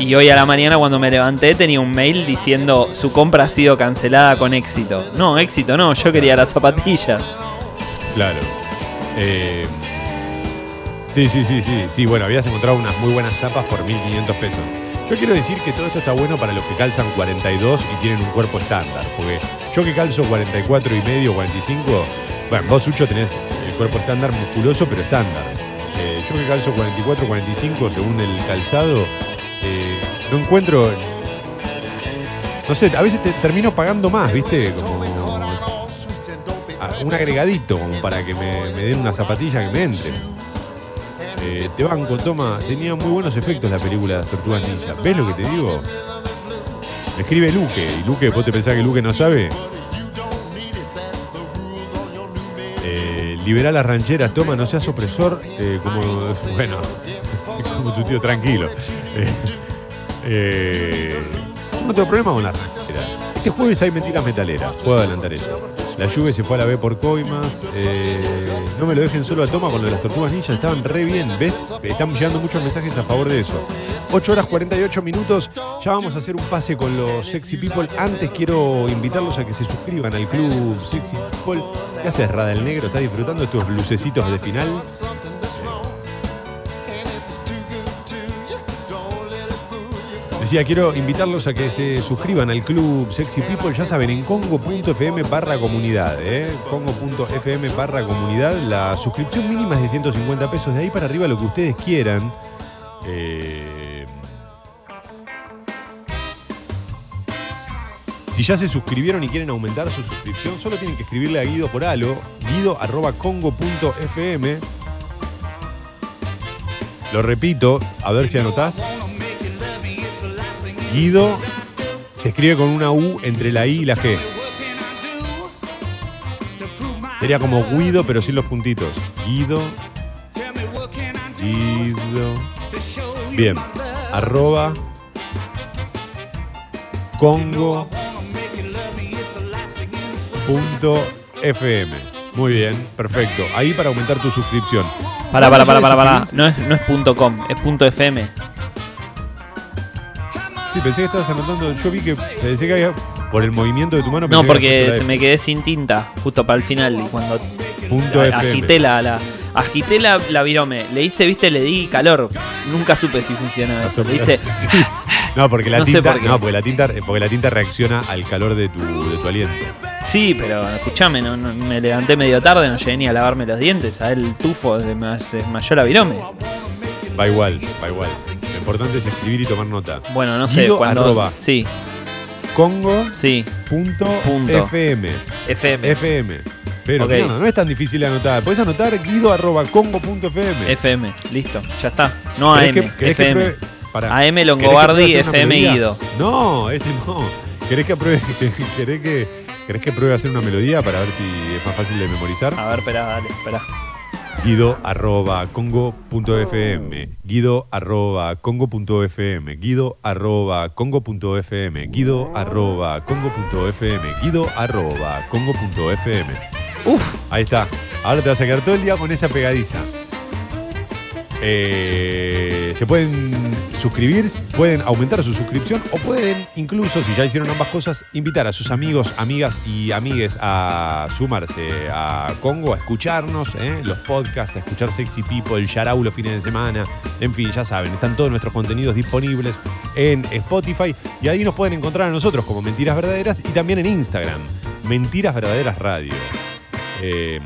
Y hoy a la mañana cuando me levanté tenía un mail diciendo su compra ha sido cancelada con éxito. No, éxito no, yo quería las zapatillas. Claro. Eh, sí, sí, sí, sí. Sí, bueno, habías encontrado unas muy buenas zapas por 1500 pesos. Yo quiero decir que todo esto está bueno para los que calzan 42 y tienen un cuerpo estándar. Porque yo que calzo 44 y medio, 45, bueno, vos, Sucho, tenés el cuerpo estándar musculoso, pero estándar. Eh, yo que calzo 44, 45, según el calzado, eh, no encuentro. No sé, a veces te termino pagando más, ¿viste? Como un agregadito para que me, me den una zapatilla que me entre. Eh, te banco, toma, tenía muy buenos efectos la película de las tortugas ninja. ¿Ves lo que te digo? Escribe Luque, y Luque, ¿vos te pensás que Luque no sabe? Eh, liberá las rancheras, toma, no seas opresor, eh, como, <laughs> bueno, <laughs> como tu tío tranquilo. Eh, no tengo problema con las rancheras. Este jueves hay mentiras metaleras, puedo adelantar eso. La lluvia se fue a la B por Coimas. Eh, no me lo dejen solo a toma con las tortugas ninja. Estaban re bien. ¿Ves? Están llegando muchos mensajes a favor de eso. 8 horas 48 minutos. Ya vamos a hacer un pase con los Sexy People. Antes quiero invitarlos a que se suscriban al club Sexy People. ¿Qué haces, Rada el Negro? ¿Estás disfrutando estos lucecitos de final? Decía, quiero invitarlos a que se suscriban al club Sexy People, ya saben, en congo.fm barra comunidad, ¿eh? congo.fm barra comunidad. La suscripción mínima es de 150 pesos, de ahí para arriba lo que ustedes quieran. Eh, Si ya se suscribieron y quieren aumentar su suscripción, solo tienen que escribirle a Guido por Alo, guido.congo.fm. Lo repito, a ver si anotás. Guido se escribe con una U entre la I y la G. Sería como Guido, pero sin los puntitos. Guido. Guido. Bien. Arroba. Congo. Punto FM. Muy bien, perfecto. Ahí para aumentar tu suscripción. Para, para, para, para, para. ¿Cuándo No es, no es punto .com, es punto .fm. Sí, pensé que estabas anotando. Yo vi que pensé que había. Por el movimiento de tu mano. No, porque la se me quedé sin tinta justo para el final y cuando Punto a- FM. agité la, la agité la, la virome, le hice, viste, le di calor. Nunca supe si funcionaba eso. Le hice <laughs> Sí. No, porque la <laughs> No sé tinta. por qué. No, porque la tinta, porque la tinta reacciona al calor de tu, de tu aliento. Sí, pero escúchame, no, no- me levanté medio tarde, no llegué ni a lavarme los dientes, a el tufo se desmayó la virome. Va igual, va igual. Importante es escribir y tomar nota. Bueno, no sé Guido cuándo. arroba. Sí, Congo sí, punto, Punto. FM. FM. FM. Pero Ok. mierda, no es tan difícil de anotar. Puedes anotar guido arroba congo punto FM. FM, listo, ya está. No ¿Querés AM, que- querés que FM. pruebe- pará. AM ¿Querés que Longobardi, pruebe hacer una FM melodía? Guido. No, ese no. ¿Querés que pruebe, <laughs> querés que, querés que pruebe a hacer una melodía para ver si es más fácil de memorizar? A ver, espera, dale, espera. Guido arroba congo.fm Guido arroba congo.fm Guido arroba congo.fm Guido arroba congo.fm Guido arroba congo.fm Uf, Ahí está. Ahora te vas a quedar todo el día con esa pegadiza. Eh, se pueden suscribir, pueden aumentar su suscripción o pueden incluso, si ya hicieron ambas cosas, invitar a sus amigos, amigas y amigues a sumarse a Congo, a escucharnos, ¿eh? los podcasts, a escuchar Sexy People, el Yarau los fines de semana. En fin, ya saben, están todos nuestros contenidos disponibles en Spotify y ahí nos pueden encontrar a nosotros como Mentiras Verdaderas y también en Instagram, Mentiras Verdaderas Radio. Eh,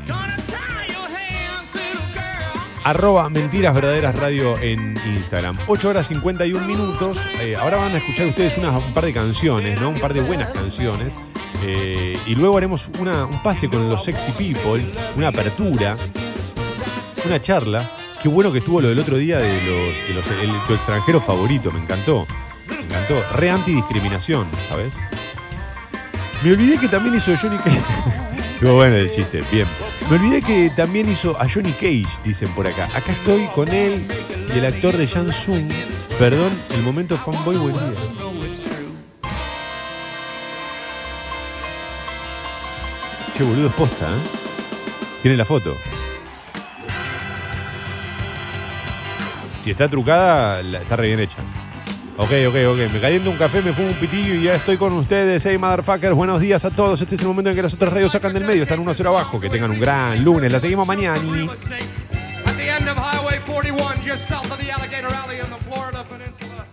arroba Mentiras Verdaderas Radio en Instagram. 8 horas 51 minutos. Eh, ahora van a escuchar ustedes un par de canciones, ¿no? Un par de buenas canciones. Eh, y luego haremos una- un pase con los Sexy People, una apertura, una charla. Qué bueno que estuvo lo del otro día de los, de los tu extranjero favorito, me encantó. Me encantó. Re antidiscriminación, ¿sabes? Me olvidé que también hizo Johnny Cage. <laughs> Estuvo bueno el chiste, bien. Me olvidé que también hizo a Johnny Cage, dicen por acá. Acá estoy con él y el actor de Jan Sung. Perdón, el momento fanboy, buen día. Che, boludo, es posta, ¿eh? Tiene la foto. Si está trucada, está re bien hecha. Ok, ok, ok. Me caliento un café, me fumo un pitillo y ya estoy con ustedes. Hey, motherfuckers, buenos días a todos. Este es el momento en que las otras radios sacan del medio. Están uno a cero abajo. Que tengan un gran lunes. La seguimos mañana. At the end of Highway 41, just south of the Alligator Alley in the Florida Peninsula.